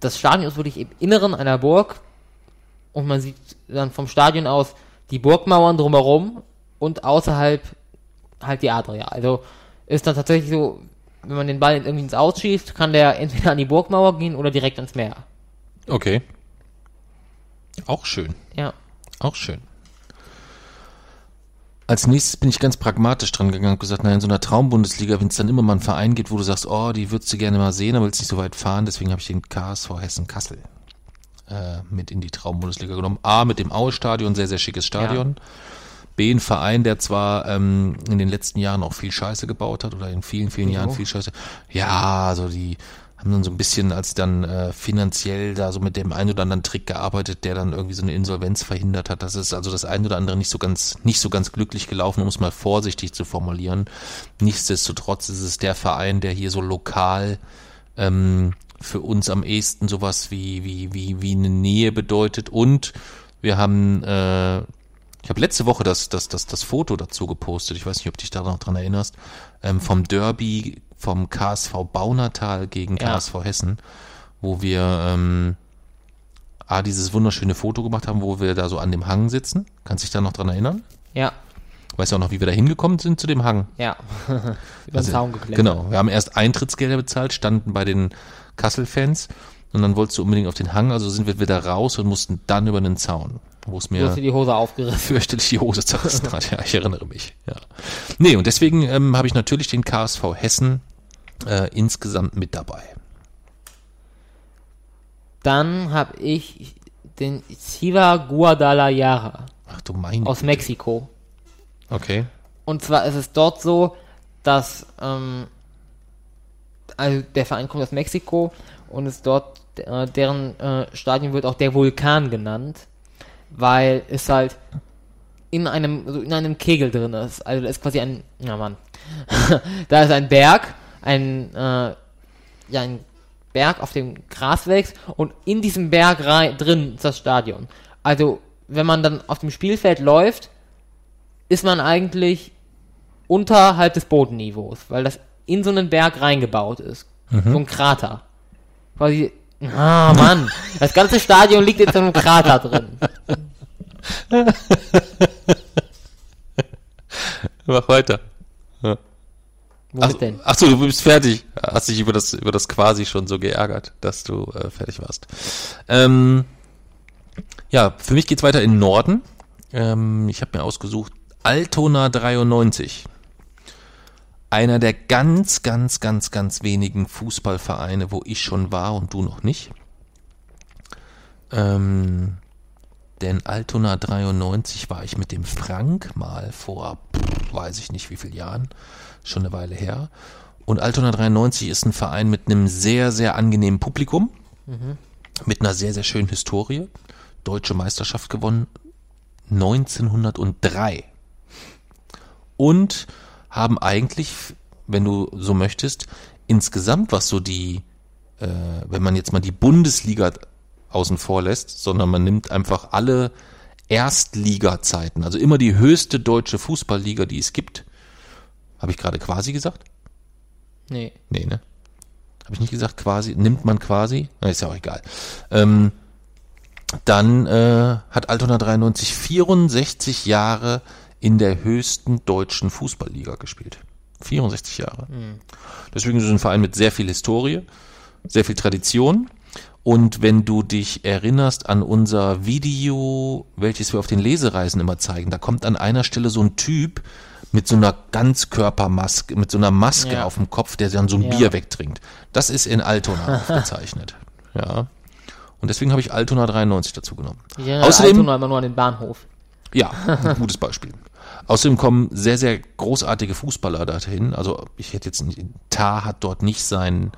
das Stadion ist wirklich im Inneren einer Burg und man sieht dann vom Stadion aus die Burgmauern drumherum und außerhalb halt die Adria. Also ist dann tatsächlich so, wenn man den Ball irgendwie ins Ausschießt, kann der entweder an die Burgmauer gehen oder direkt ans Meer. Okay. Auch schön. Ja. Auch schön. Als nächstes bin ich ganz pragmatisch dran gegangen und gesagt, naja, in so einer Traumbundesliga, wenn es dann immer mal einen Verein gibt, wo du sagst, oh, die würdest du gerne mal sehen, aber willst nicht so weit fahren, deswegen habe ich den KSV Hessen Kassel äh, mit in die Traumbundesliga genommen. A, mit dem Aue-Stadion, sehr, sehr schickes Stadion. B, ein Verein, der zwar ähm, in den letzten Jahren auch viel Scheiße gebaut hat oder in vielen, vielen? Jahren viel Scheiße. Ja, also die haben dann so ein bisschen, als dann äh, finanziell da so mit dem einen oder anderen Trick gearbeitet, der dann irgendwie so eine Insolvenz verhindert hat. Das ist also das ein oder andere nicht so ganz, nicht so ganz glücklich gelaufen, um es mal vorsichtig zu formulieren. Nichtsdestotrotz ist es der Verein, der hier so lokal ähm, für uns am ehesten sowas wie, wie, wie, wie eine Nähe bedeutet. Und wir haben, äh, ich habe letzte Woche das, das, das, das Foto dazu gepostet, ich weiß nicht, ob du dich da noch dran erinnerst, ähm, vom Derby vom KSV Baunatal gegen Ja. KSV Hessen, wo wir ähm, A, dieses wunderschöne Foto gemacht haben, wo wir da so an dem Hang sitzen. Kannst dich da noch dran erinnern? Ja. Weißt du auch noch, wie wir da hingekommen sind zu dem Hang? Ja. [LAUGHS] Über den Also, Zaun geklettert. Genau, wir haben erst Eintrittsgelder bezahlt, standen bei den Kassel-Fans und dann wolltest du unbedingt auf den Hang, also sind wir wieder raus und mussten dann über den Zaun, wo es Du hast mir dir die Hose aufgerissen. fürchterlich die Hose zerrissen hat. Ja, ich erinnere mich. Ja. Nee, und deswegen ähm, habe ich natürlich den KSV Hessen äh, insgesamt mit dabei. Dann habe ich den Chiva Guadalajara Ach du mein. aus Mexiko. Okay. Und zwar ist es dort so, dass ähm, also der Verein kommt aus Mexiko und ist dort äh, deren äh, Stadion wird auch der Vulkan genannt, weil es halt in einem so in einem Kegel drin ist. Also da ist quasi ein ja Mann. [LAUGHS] da ist ein Berg, ein äh, ja ein Berg, auf dem Gras wächst und in diesem Berg rein, drin ist das Stadion. Also wenn man dann auf dem Spielfeld läuft, ist man eigentlich unterhalb des Bodenniveaus, weil das in so einen Berg reingebaut ist. So ein Krater. Quasi, ah Mann, [LAUGHS] das ganze Stadion liegt in so einem Krater drin. Mach weiter. Wo Womit denn? Ach so, du bist fertig. Hast dich über das, über das quasi schon so geärgert, dass du äh, fertig warst. Ähm, ja, für mich geht's weiter in den Norden. Ähm, ich habe mir ausgesucht Altona 93. Einer der ganz, ganz, ganz, ganz wenigen Fußballvereine, wo ich schon war und du noch nicht. Ähm, denn Altona 93 war ich mit dem Frank mal vor, weiß ich nicht wie viel Jahren, schon eine Weile her. Und Altona 93 ist ein Verein mit einem sehr, sehr angenehmen Publikum, mit einer sehr, sehr schönen Historie. Deutsche Meisterschaft gewonnen 1903. Und haben eigentlich, wenn du so möchtest, insgesamt, was so die, äh, wenn man jetzt mal die Bundesliga außen vor lässt, sondern man nimmt einfach alle Erstliga-Zeiten, also immer die höchste deutsche Fußballliga, die es gibt. Habe ich gerade quasi gesagt? Nee. Nee, ne? Habe ich nicht gesagt quasi? Nimmt man quasi? Na, ist ja auch egal. Ähm, dann äh, hat Altona 93 64 Jahre in der höchsten deutschen Fußballliga gespielt. 64 Jahre. Deswegen ist es ein Verein mit sehr viel Historie, sehr viel Tradition. Und wenn du dich erinnerst an unser Video, welches wir auf den Lesereisen immer zeigen, da kommt an einer Stelle so ein Typ mit so einer Ganzkörpermaske, mit so einer Maske Ja. auf dem Kopf, der dann so ein Ja. Bier wegtrinkt. Das ist in Altona [LAUGHS] aufgezeichnet. Ja. Und deswegen habe ich Altona 93 dazu genommen. Ich erinnere Außerdem- Altona immer nur an den Bahnhof. Ja, [LAUGHS] ein gutes Beispiel. Außerdem kommen sehr, sehr großartige Fußballer dorthin. Also ich hätte jetzt Tar hat dort nicht sein,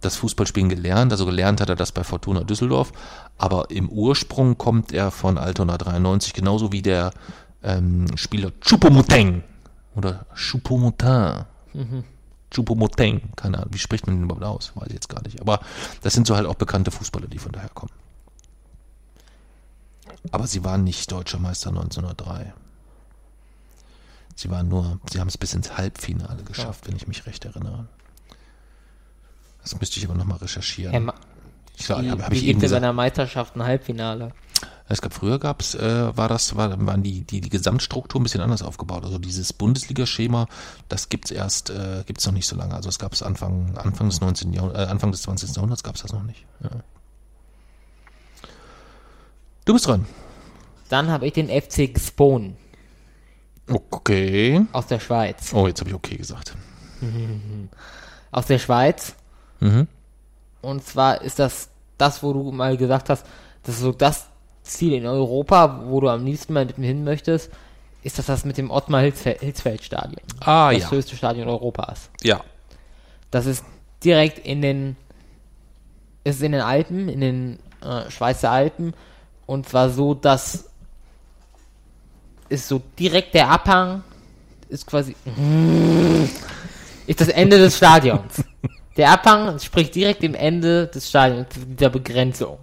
das Fußballspielen gelernt. Also gelernt hat er das bei Fortuna Düsseldorf. Aber im Ursprung kommt er von Altona 93, genauso wie der ähm, Spieler Choupo-Moting oder Choupo-Motin. Choupo-Moting, keine Ahnung, wie spricht man den überhaupt aus? Weiß ich jetzt gar nicht. Aber das sind so halt auch bekannte Fußballer, die von daher kommen. Aber sie waren nicht deutscher Meister 1903. Sie waren nur, sie haben es bis ins Halbfinale geschafft, wenn ich mich recht erinnere. Das müsste ich aber nochmal recherchieren. Herr Ma ich glaube, wie habe hab ich gibt eben es gesagt. einer Meisterschaft ein Halbfinale? Es gab früher gab's, äh, war das, war, waren die, die, die Gesamtstruktur ein bisschen anders aufgebaut. Also dieses Bundesliga-Schema, das gibt's erst, äh, gibt's noch nicht so lange. Also es gab es Anfang, Anfang des 19. Jahrhunderts, äh, Anfang des 20. Jahrhunderts gab's das noch nicht. Ja. Du bist dran. Dann habe ich den FC Gspon Okay. aus der Schweiz. Oh, jetzt habe ich okay gesagt. [LAUGHS] Aus der Schweiz. Mhm. Und zwar ist das das, wo du mal gesagt hast, das ist so das Ziel in Europa, wo du am liebsten mal mit mir hin möchtest, ist das das mit dem Ottmar Hitzfeld, Stadion. Ah, das ja. höchste Stadion Europas. Ja. Das ist direkt in den, ist in den Alpen, in den äh, Schweizer Alpen. Und zwar so, dass ist so direkt der Abhang, ist quasi, ist das Ende des Stadions. Der Abhang spricht direkt im Ende des Stadions, der Begrenzung.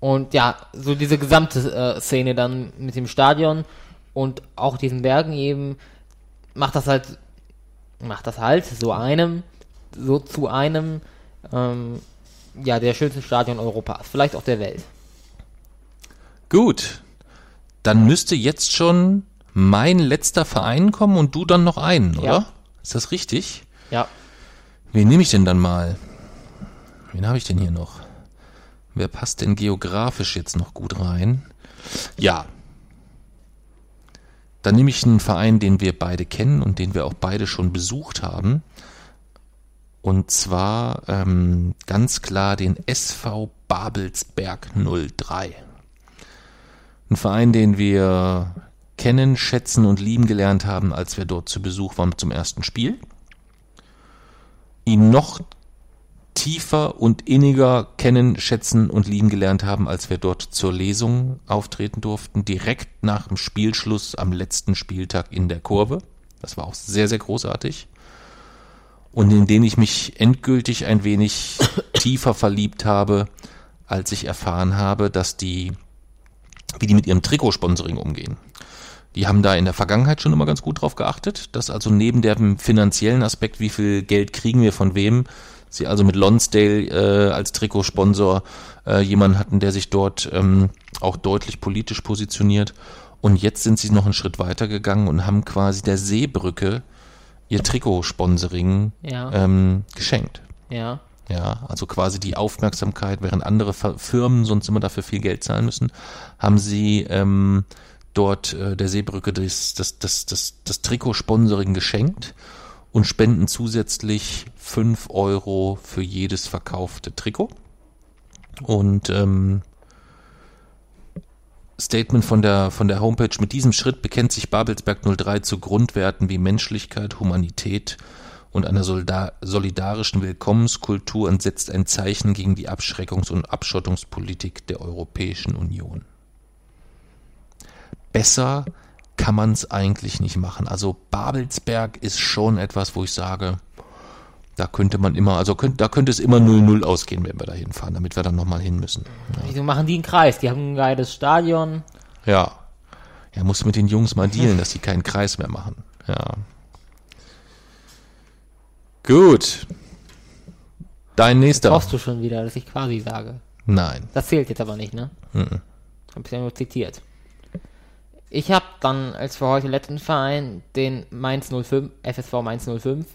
Und ja, so diese gesamte äh, Szene dann mit dem Stadion und auch diesen Bergen eben macht das halt macht das halt so einem, so zu einem, ähm, ja, der schönsten Stadion Europas, vielleicht auch der Welt. Gut. Dann müsste jetzt schon mein letzter Verein kommen und du dann noch einen, oder? Ja. Ist das richtig? Ja. Wen nehme ich denn dann mal? Wen habe ich denn hier noch? Wer passt denn geografisch jetzt noch gut rein? Ja. Dann nehme ich einen Verein, den wir beide kennen und den wir auch beide schon besucht haben. Und zwar ähm, ganz klar den SV Babelsberg 03. Ein Verein, den wir kennen, schätzen und lieben gelernt haben, als wir dort zu Besuch waren zum ersten Spiel. Ihn noch tiefer und inniger kennen, schätzen und lieben gelernt haben, als wir dort zur Lesung auftreten durften, direkt nach dem Spielschluss am letzten Spieltag in der Kurve. Das war auch sehr, sehr großartig. Und in den ich mich endgültig ein wenig tiefer verliebt habe, als ich erfahren habe, dass die, wie die mit ihrem Trikotsponsoring umgehen. Die haben da in der Vergangenheit schon immer ganz gut drauf geachtet, dass also neben dem finanziellen Aspekt, wie viel Geld kriegen wir von wem, sie also mit Lonsdale äh, als Trikotsponsor äh, jemanden hatten, der sich dort ähm, auch deutlich politisch positioniert. Und jetzt sind sie noch einen Schritt weiter gegangen und haben quasi der Seebrücke ihr Trikotsponsoring Ja. ähm, geschenkt. Ja. Ja, also quasi die Aufmerksamkeit, während andere Firmen sonst immer dafür viel Geld zahlen müssen, haben sie ähm, dort äh, der Seebrücke das, das, das, das, das Trikotsponsoring geschenkt und spenden zusätzlich 5 Euro für jedes verkaufte Trikot. Und ähm, Statement von der, von der Homepage. Mit diesem Schritt bekennt sich Babelsberg 03 zu Grundwerten wie Menschlichkeit, Humanität und einer solidarischen Willkommenskultur und setzt ein Zeichen gegen die Abschreckungs- und Abschottungspolitik der Europäischen Union. Besser kann man es eigentlich nicht machen. Also Babelsberg ist schon etwas, wo ich sage, da könnte man immer, also könnt, da könnte es immer 0-0 ausgehen, wenn wir da hinfahren, damit wir dann nochmal hin müssen. Wieso machen die einen Kreis? Die haben ein geiles Stadion. Ja. Er muss mit den Jungs mal dealen, dass die keinen Kreis mehr machen. Ja. Gut. Dein nächster. Brauchst du schon wieder, dass ich quasi sage. Nein. Das zählt jetzt aber nicht, ne? Mhm. Hab ich ja nur zitiert. Ich habe dann als für heute letzten Verein den Mainz 05, FSV Mainz 05,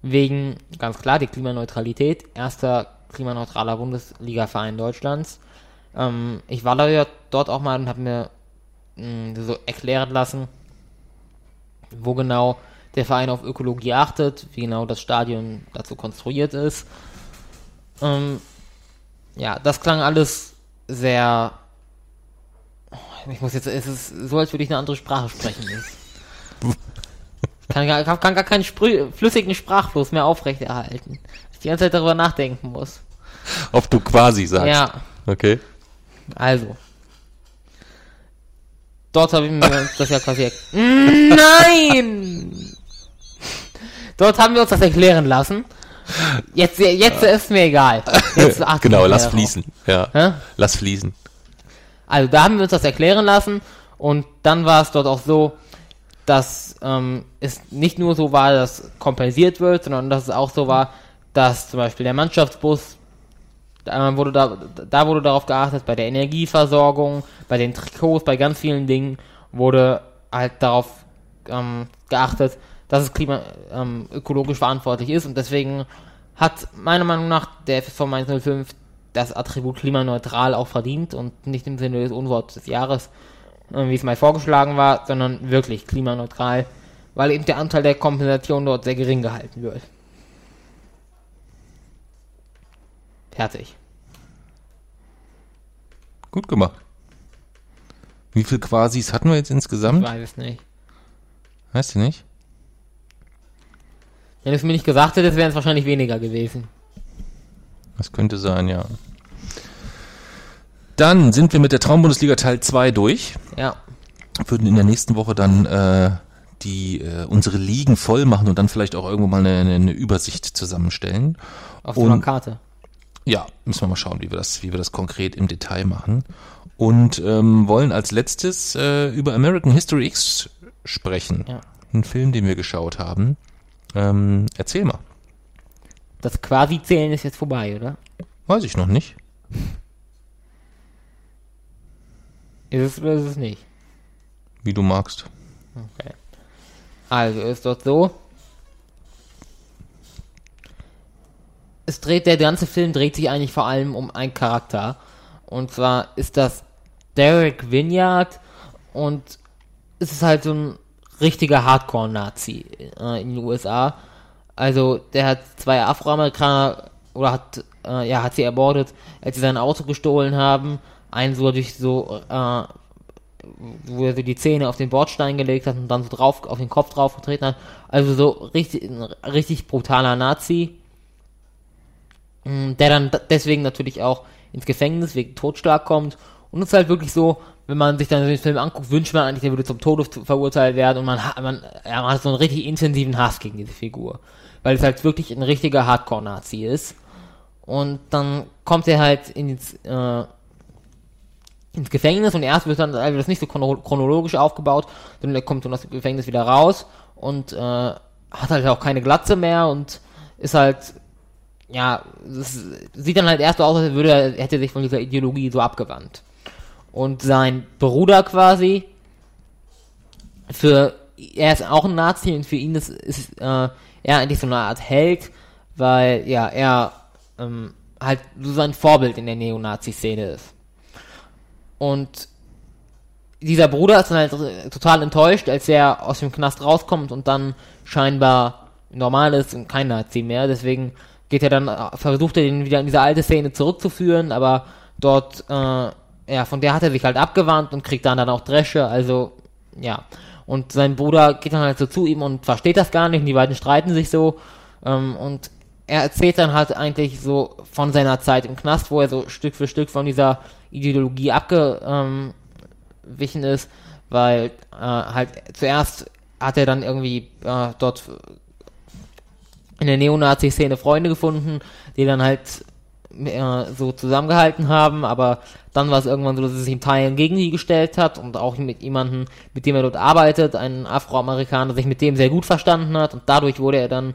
wegen, ganz klar, die Klimaneutralität, erster klimaneutraler Bundesliga-Verein Deutschlands. Ähm, ich war da ja dort auch mal und habe mir mh, so erklären lassen, wo genau der Verein auf Ökologie achtet, wie genau das Stadion dazu konstruiert ist. Ähm, ja, das klang alles sehr. Ich muss jetzt, es ist so, als würde ich eine andere Sprache sprechen. Ich kann, gar- kann, gar keinen Sprü flüssigen Sprachfluss mehr aufrechterhalten. Ich die ganze Zeit darüber nachdenken muss. Ob du quasi sagst. Ja, Okay. also. Dort habe ich mir das ja quasi. [LAUGHS] Nein! Dort haben wir uns das erklären lassen. Jetzt, jetzt ist mir egal. Jetzt [LAUGHS] genau, lass fließen. Ja. Hä? Lass fließen. Also da haben wir uns das erklären lassen und dann war es dort auch so, dass ähm, es nicht nur so war, dass kompensiert wird, sondern dass es auch so war, dass zum Beispiel der Mannschaftsbus, da wurde, da, da wurde darauf geachtet, bei der Energieversorgung, bei den Trikots, bei ganz vielen Dingen wurde halt darauf ähm, geachtet, dass es klima, ähm, ökologisch verantwortlich ist und deswegen hat meiner Meinung nach der FSV Mainz 05 das Attribut klimaneutral auch verdient und nicht im Sinne des Unworts des Jahres, äh, wie es mal vorgeschlagen war, sondern wirklich klimaneutral, weil eben der Anteil der Kompensation dort sehr gering gehalten wird. Fertig. Gut gemacht. Wie viel Quasis hatten wir jetzt Ich insgesamt? weiß es nicht. Weißt du nicht? Wenn du es mir nicht gesagt hättest, wären es wahrscheinlich weniger gewesen. Das könnte sein, ja. Dann sind wir mit der Traumbundesliga Teil 2 durch. Ja. Würden in der nächsten Woche dann äh, die äh, unsere Ligen voll machen und dann vielleicht auch irgendwo mal eine, eine, Übersicht zusammenstellen. Auf so einer Karte. Ja, müssen wir mal schauen, wie wir das, wie wir das konkret im Detail machen. Und ähm, wollen als letztes äh, über American History X sprechen. Ja. Ein Film, den wir geschaut haben. Ähm, erzähl mal. Das Quasi-Zählen ist jetzt vorbei, oder? Weiß ich noch nicht. Ist es oder ist es nicht? Wie du magst. Okay. Also ist dort so. Es dreht, der ganze Film dreht sich eigentlich vor allem um einen Charakter. Und zwar ist das Derek Vineyard und es ist halt so ein richtiger Hardcore-Nazi äh, in den USA. Also der hat zwei Afroamerikaner oder hat äh, ja hat sie erbordet, als sie sein Auto gestohlen haben. Einen so durch so äh, wo er so die Zähne auf den Bordstein gelegt hat und dann so drauf auf den Kopf drauf getreten hat. Also so richtig, richtig brutaler Nazi, Mm, der dann deswegen natürlich auch ins Gefängnis wegen Totschlag kommt. Und es ist halt wirklich so, wenn man sich dann den Film anguckt, wünscht man eigentlich, der würde zum Tode verurteilt werden und man hat, man, ja, man hat so einen richtig intensiven Hass gegen diese Figur. Weil es halt wirklich ein richtiger Hardcore-Nazi ist. Und dann kommt er halt ins, äh, ins Gefängnis und erst wird dann also das nicht so chrono- chronologisch aufgebaut, sondern er kommt aus dem Gefängnis wieder raus und äh, hat halt auch keine Glatze mehr und ist halt ja, sieht dann halt erst so aus, als würde er sich von dieser Ideologie so abgewandt. Und sein Bruder quasi für er ist auch ein Nazi und für ihn ist, ist äh, er eigentlich so eine Art Held, weil ja, er ähm, halt so sein Vorbild in der Neonazi-Szene ist. Und dieser Bruder ist dann halt total enttäuscht, als er aus dem Knast rauskommt und dann scheinbar normal ist und kein Nazi mehr. Deswegen geht er dann, äh, versucht er ihn wieder in diese alte Szene zurückzuführen, aber dort, äh, ja, von der hat er sich halt abgewandt und kriegt dann dann auch Dresche, also, ja. Und sein Bruder geht dann halt so zu ihm und versteht das gar nicht, und die beiden streiten sich so, ähm, und er erzählt dann halt eigentlich so von seiner Zeit im Knast, wo er so Stück für Stück von dieser Ideologie abgewichen ist, weil äh, halt zuerst hat er dann irgendwie äh, dort in der Neonazi-Szene Freunde gefunden, die dann halt äh, so zusammengehalten haben, aber dann war es irgendwann so, dass er sich in Teilen gegen sie gestellt hat und auch mit jemandem, mit dem er dort arbeitet, ein Afroamerikaner, sich mit dem sehr gut verstanden hat und dadurch wurde er dann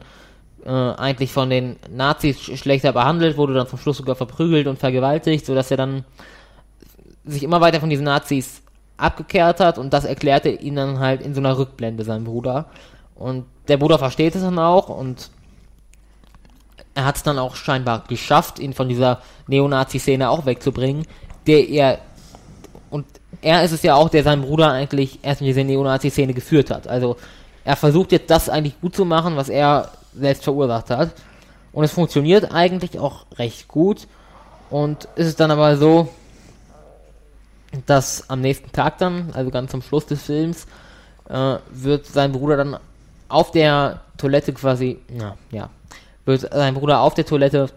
äh, eigentlich von den Nazis schlechter behandelt, wurde dann zum Schluss sogar verprügelt und vergewaltigt, sodass er dann sich immer weiter von diesen Nazis abgekehrt hat und das erklärte ihn dann halt in so einer Rückblende sein Bruder. Und der Bruder versteht es dann auch und er hat es dann auch scheinbar geschafft, ihn von dieser Neonazi-Szene auch wegzubringen, der er und er ist es ja auch, der seinen Bruder eigentlich erst in diese Neonazi-Szene geführt hat. Also er versucht jetzt das eigentlich gut zu machen, was er selbst verursacht hat. Und es funktioniert eigentlich auch recht gut. Und ist es dann aber so, dass am nächsten Tag dann, also ganz am Schluss des Films, äh, wird sein Bruder dann auf der Toilette quasi, ja, ja, wird sein Bruder auf der Toilette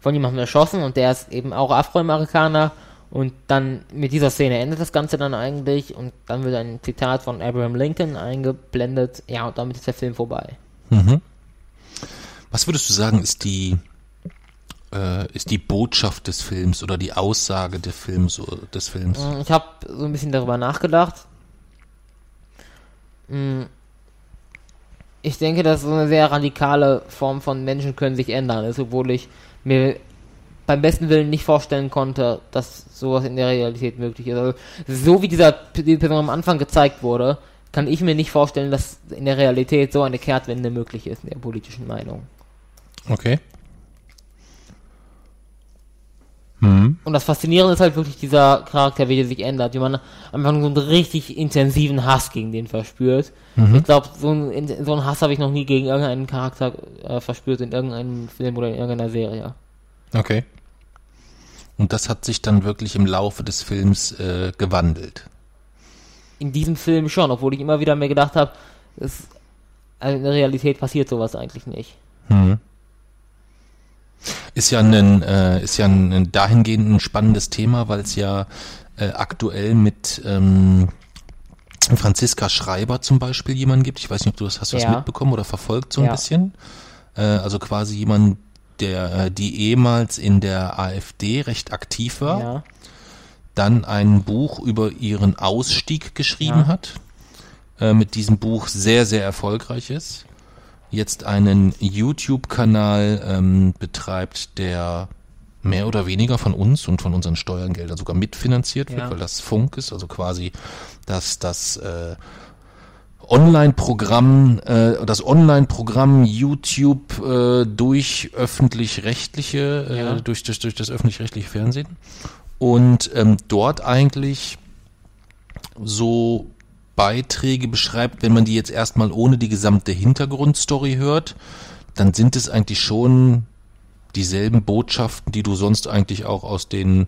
von jemandem erschossen und der ist eben auch Afroamerikaner und dann mit dieser Szene endet das Ganze dann eigentlich und dann wird ein Zitat von Abraham Lincoln eingeblendet, ja, und damit ist der Film vorbei. Mhm. Was würdest du sagen, ist die, äh, ist die Botschaft des Films oder die Aussage des Films, des Films? Mm, ich habe so ein bisschen darüber nachgedacht. Mm, ich denke, dass so eine sehr radikale Form von Menschen können sich ändern ist, obwohl ich mir beim besten Willen nicht vorstellen konnte, dass sowas in der Realität möglich ist. Also, so wie dieser die Person am Anfang gezeigt wurde, kann ich mir nicht vorstellen, dass in der Realität so eine Kehrtwende möglich ist in der politischen Meinung. Okay. Mhm. Und das Faszinierende ist halt wirklich dieser Charakter, wie der sich ändert, wie man einfach so einen richtig intensiven Hass gegen den verspürt. Mhm. Ich glaube, so, ein, so einen Hass habe ich noch nie gegen irgendeinen Charakter äh, verspürt in irgendeinem Film oder in irgendeiner Serie. Okay. Und das hat sich dann wirklich im Laufe des Films äh, gewandelt. In diesem Film schon, obwohl ich immer wieder mir gedacht habe, also in der Realität passiert sowas eigentlich nicht. Mhm. Ist ja ein, äh, ist ja ein dahingehend ein spannendes Thema, weil es ja äh, aktuell mit ähm, Franziska Schreiber zum Beispiel jemanden gibt. Ich weiß nicht, ob du das hast du ja. das mitbekommen oder verfolgt so ein ja. bisschen. Äh, also quasi jemand, der äh, die ehemals in der AfD recht aktiv war, ja. dann ein Buch über ihren Ausstieg geschrieben hat, äh, mit diesem Buch sehr, sehr erfolgreich ist jetzt einen YouTube-Kanal ähm, betreibt, der mehr oder weniger von uns und von unseren Steuergeldern sogar mitfinanziert wird, ja. weil das Funk ist, also quasi dass das äh, Online-Programm, äh, das Online-Programm YouTube äh, durch öffentlich-rechtliche, äh, ja. durch, durch, durch das öffentlich-rechtliche Fernsehen und ähm, dort eigentlich so Beiträge beschreibt, wenn man die jetzt erstmal ohne die gesamte Hintergrundstory hört, dann sind es eigentlich schon dieselben Botschaften, die du sonst eigentlich auch aus den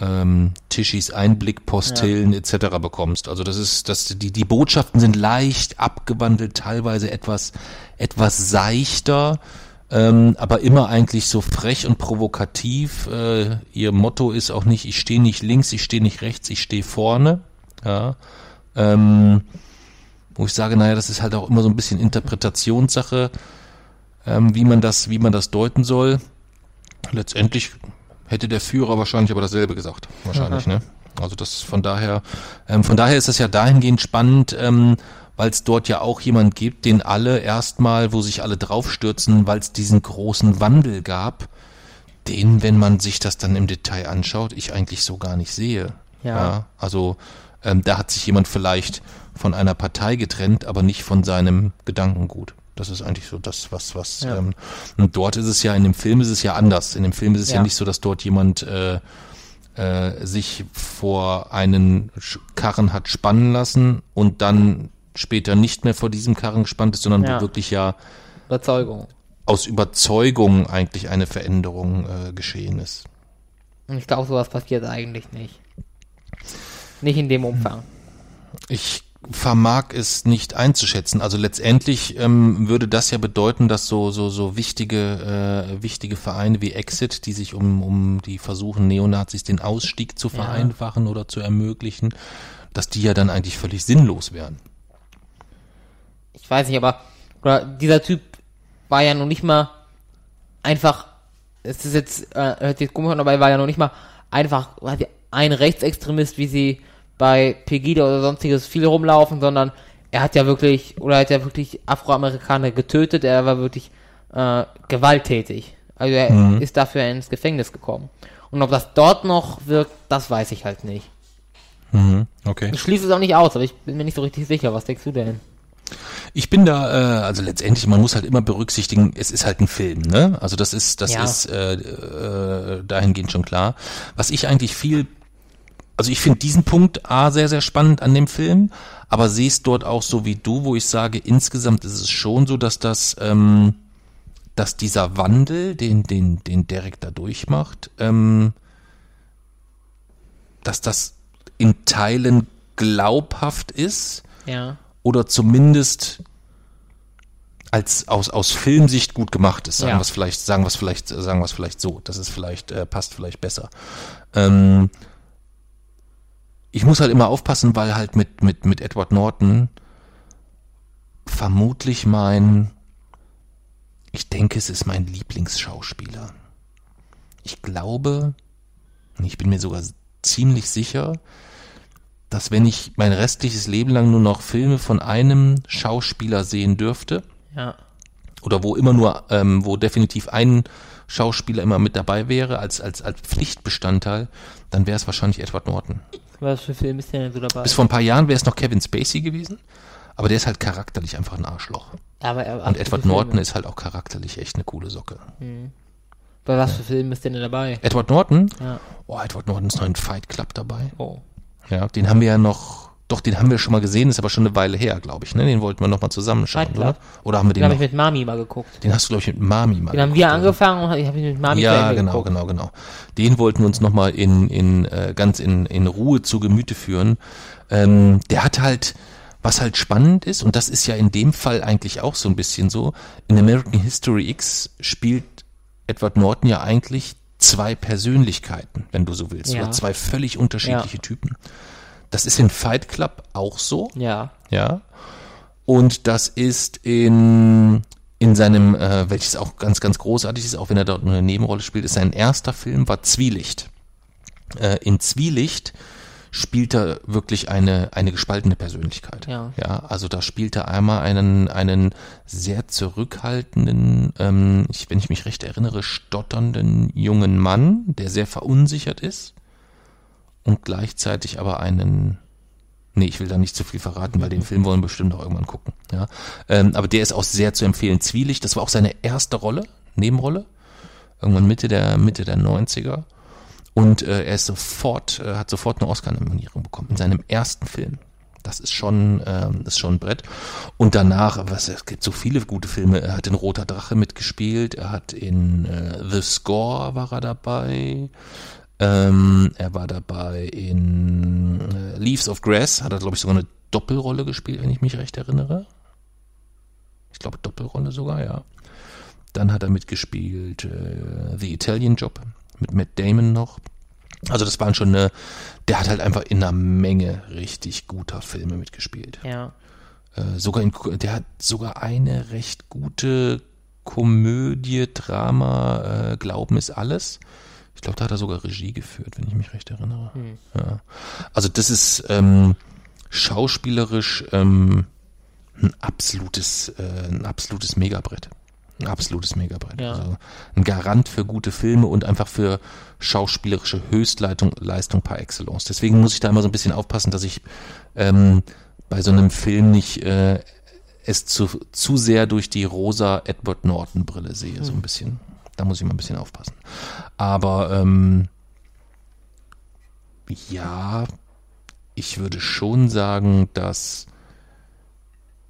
ähm, Tischis Einblickpostillen ja. etc. bekommst. Also das ist, das, die, die Botschaften sind leicht abgewandelt, teilweise etwas, etwas seichter, ähm, aber immer eigentlich so frech und provokativ. Äh, ihr Motto ist auch nicht, ich stehe nicht links, ich stehe nicht rechts, ich stehe vorne. Ja. Ähm, wo ich sage, naja, das ist halt auch immer so ein bisschen Interpretationssache, ähm, wie man das, wie man das deuten soll. Letztendlich hätte der Führer wahrscheinlich aber dasselbe gesagt, wahrscheinlich, Aha. ne? Also das von daher, ähm, von daher ist das ja dahingehend spannend, ähm, weil es dort ja auch jemand gibt, den alle erstmal, wo sich alle draufstürzen, weil es diesen großen Wandel gab, den, wenn man sich das dann im Detail anschaut, ich eigentlich so gar nicht sehe. Ja. ja also ähm, da hat sich jemand vielleicht von einer Partei getrennt, aber nicht von seinem Gedankengut. Das ist eigentlich so das, was, was, Ja. ähm, und dort ist es ja, in dem Film ist es ja anders. In dem Film ist es ja, Ja. nicht so, dass dort jemand äh, äh, sich vor einen Karren hat spannen lassen und dann später nicht mehr vor diesem Karren gespannt ist, sondern Ja. wo wirklich ja Überzeugung. aus Überzeugung eigentlich eine Veränderung äh, geschehen ist. Und ich glaube, sowas passiert eigentlich nicht. Nicht in dem Umfang. Ich vermag es nicht einzuschätzen. Also letztendlich ähm, würde das ja bedeuten, dass so so so wichtige äh, wichtige Vereine wie Exit, die sich um um die versuchen Neonazis den Ausstieg zu Ja. vereinfachen oder zu ermöglichen, dass die ja dann eigentlich völlig sinnlos wären. Ich weiß nicht, aber oder dieser Typ war ja noch nicht mal einfach. Es ist jetzt, äh, hört sich komisch an, aber er war ja noch nicht mal einfach ein Rechtsextremist, wie sie bei Pegida oder sonstiges viel rumlaufen, sondern er hat ja wirklich, oder er hat ja wirklich Afroamerikaner getötet, er war wirklich äh, gewalttätig. Also er ist dafür ins Gefängnis gekommen. Und ob das dort noch wirkt, das weiß ich halt nicht. Mhm, okay. Ich schließe es auch nicht aus, aber ich bin mir nicht so richtig sicher. Was denkst du denn? Ich bin da, äh, also letztendlich, man muss halt immer berücksichtigen, es ist halt ein Film, ne? Also das ist, das Ja. ist äh, äh, dahingehend schon klar. Was ich eigentlich viel, also ich finde diesen Punkt A sehr, sehr spannend an dem Film, aber sehe es dort auch so wie du, wo ich sage, insgesamt ist es schon so, dass das, ähm, dass dieser Wandel, den, den, den Derek da durchmacht, ähm, dass das in Teilen glaubhaft ist Ja. oder zumindest als aus, aus Filmsicht gut gemacht ist, sagen Ja. wir es vielleicht, sagen wir es vielleicht, sagen wir es vielleicht so. Das ist vielleicht, äh, passt vielleicht besser. Ähm, ich muss halt immer aufpassen, weil halt mit, mit, mit Edward Norton vermutlich mein, ich denke, es ist mein Lieblingsschauspieler. Ich glaube, ich bin mir sogar ziemlich sicher, dass wenn ich mein restliches Leben lang nur noch Filme von einem Schauspieler sehen dürfte, Ja. oder wo immer nur, ähm, wo definitiv ein Schauspieler immer mit dabei wäre, als, als, als Pflichtbestandteil, dann wäre es wahrscheinlich Edward Norton. Was für Film ist der denn so dabei? Bis vor ein paar Jahren wäre es noch Kevin Spacey gewesen, aber der ist halt charakterlich einfach ein Arschloch. aber, er- Und Edward? Norton ist halt auch charakterlich echt eine coole Socke. Bei was für Film ist der denn dabei? Edward Norton? Ja. Oh, Edward Norton ist noch in Fight Club dabei. Oh. Ja, den haben wir ja noch, doch, den haben wir schon mal gesehen, ist aber schon eine Weile her, glaube ich, ne? Den wollten wir noch mal zusammenschauen, Fight oder? Oder haben wir Den den habe ich mit Mami mal geguckt. Den hast du, glaube ich, mit Mami mal Den haben wir angefangen und ich habe ihn mit Mami Ja, genau, geguckt. genau, genau. Den wollten wir uns nochmal in, in, äh, ganz in, in Ruhe zu Gemüte führen. Ähm, der hat halt, was halt spannend ist, und das ist ja in dem Fall eigentlich auch so ein bisschen so, in American History X spielt Edward Norton ja eigentlich zwei Persönlichkeiten, wenn du so willst, Ja. oder zwei völlig unterschiedliche Typen. Das ist in Fight Club auch so, Ja. ja. Und das ist in, in seinem, äh, welches auch ganz, ganz großartig ist, auch wenn er dort nur eine Nebenrolle spielt, ist sein erster Film war Zwielicht. Äh, in Zwielicht spielt er wirklich eine, eine gespaltene Persönlichkeit. Ja. ja. Also da spielt er einmal einen, einen sehr zurückhaltenden, ähm, ich, wenn ich mich recht erinnere, stotternden jungen Mann, der sehr verunsichert ist und gleichzeitig aber einen Nee, ich will da nicht zu viel verraten, weil den Film wollen wir bestimmt auch irgendwann gucken. Ja, ähm, aber der ist auch sehr zu empfehlen. Zwielicht, das war auch seine erste Rolle, Nebenrolle, irgendwann Mitte der Mitte der 90er. Und äh, er ist sofort, äh, hat sofort eine Oscar-Nominierung bekommen in seinem ersten Film. Das ist schon, ähm, ist schon ein Brett. Und danach, was, es gibt so viele gute Filme. Er hat in Roter Drache mitgespielt. Er hat in äh, The Score war er dabei. Ähm, er war dabei in äh, Leaves of Grass, hat er, glaube ich, sogar eine Doppelrolle gespielt, wenn ich mich recht erinnere. Ich glaube, Doppelrolle sogar, ja. Dann hat er mitgespielt äh, The Italian Job mit Matt Damon noch. Also das waren schon eine, der hat halt einfach in einer Menge richtig guter Filme mitgespielt. Ja. Äh, sogar in, der hat sogar eine recht gute Komödie, Drama, äh, Glauben ist alles. Ich glaube, da hat er sogar Regie geführt, wenn ich mich recht erinnere. Ja. Also das ist ähm, schauspielerisch ähm, ein absolutes, äh, ein absolutes Megabrett. Ein absolutes Megabrett. Ja. Also ein Garant für gute Filme und einfach für schauspielerische Höchstleistung Leistung par excellence. Deswegen muss ich da immer so ein bisschen aufpassen, dass ich ähm, bei so einem Film nicht äh, es zu, zu sehr durch die rosa Edward Norton Brille sehe, so ein bisschen. Da muss ich mal ein bisschen aufpassen. Aber ähm, ja, ich würde schon sagen, dass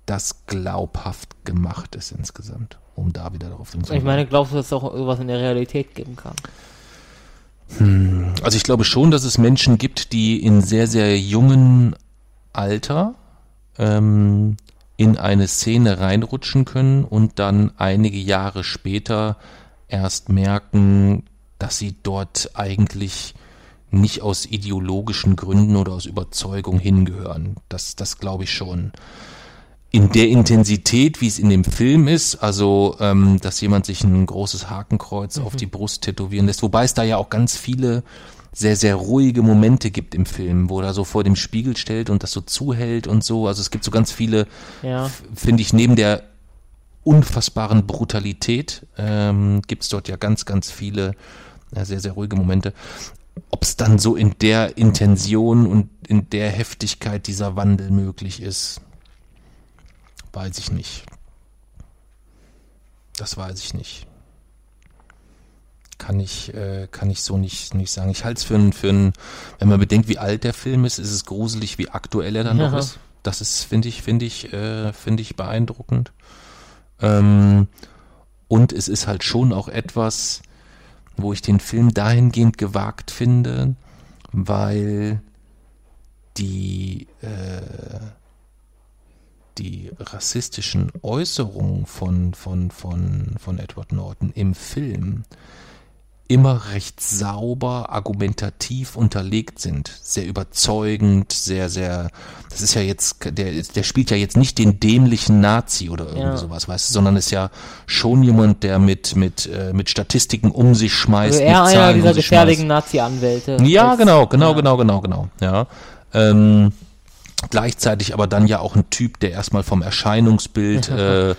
das glaubhaft gemacht ist insgesamt, um da wieder darauf zu Ich meine, glaubst du, dass es auch irgendwas in der Realität geben kann? Also ich glaube schon, dass es Menschen gibt, die in sehr, sehr jungen Alter ähm, in eine Szene reinrutschen können und dann einige Jahre später erst merken, dass sie dort eigentlich nicht aus ideologischen Gründen oder aus Überzeugung hingehören. Das, das glaube ich schon. In der Intensität, wie es in dem Film ist, also ähm, dass jemand sich ein großes Hakenkreuz mhm. auf die Brust tätowieren lässt, wobei es da ja auch ganz viele sehr, sehr ruhige Momente gibt im Film, wo er so vor dem Spiegel stellt und das so zuhält und so. Also es gibt so ganz viele, ja. finde ich, neben der unfassbaren Brutalität ähm, gibt es dort ja ganz, ganz viele ja, sehr, sehr ruhige Momente. Ob es dann so in der Intention und in der Heftigkeit dieser Wandel möglich ist, weiß ich nicht. Das weiß ich nicht kann ich, äh, kann ich so nicht, nicht sagen. Ich halte es für ein, für ein, wenn man bedenkt, wie alt der Film ist, ist es gruselig, wie aktuell er dann ja. noch ist. Das ist, finde ich, finde ich, äh, finde ich beeindruckend. Ähm, und es ist halt schon auch etwas, wo ich den Film dahingehend gewagt finde, weil die, äh, die rassistischen Äußerungen von, von, von, von Edward Norton im Film immer recht sauber, argumentativ unterlegt sind. Sehr überzeugend, sehr, sehr, das ist ja jetzt, der, der spielt ja jetzt nicht den dämlichen Nazi oder irgendwie ja. sowas, weißt du, sondern ist ja schon jemand, der mit, mit, äh, mit Statistiken um sich schmeißt. Also eher einer dieser um gefährlichen Nazi-Anwälte. Ja, genau, genau, ja. genau, genau, genau, ja. Ähm, gleichzeitig aber dann ja auch ein Typ, der erstmal vom Erscheinungsbild, [LAUGHS] äh,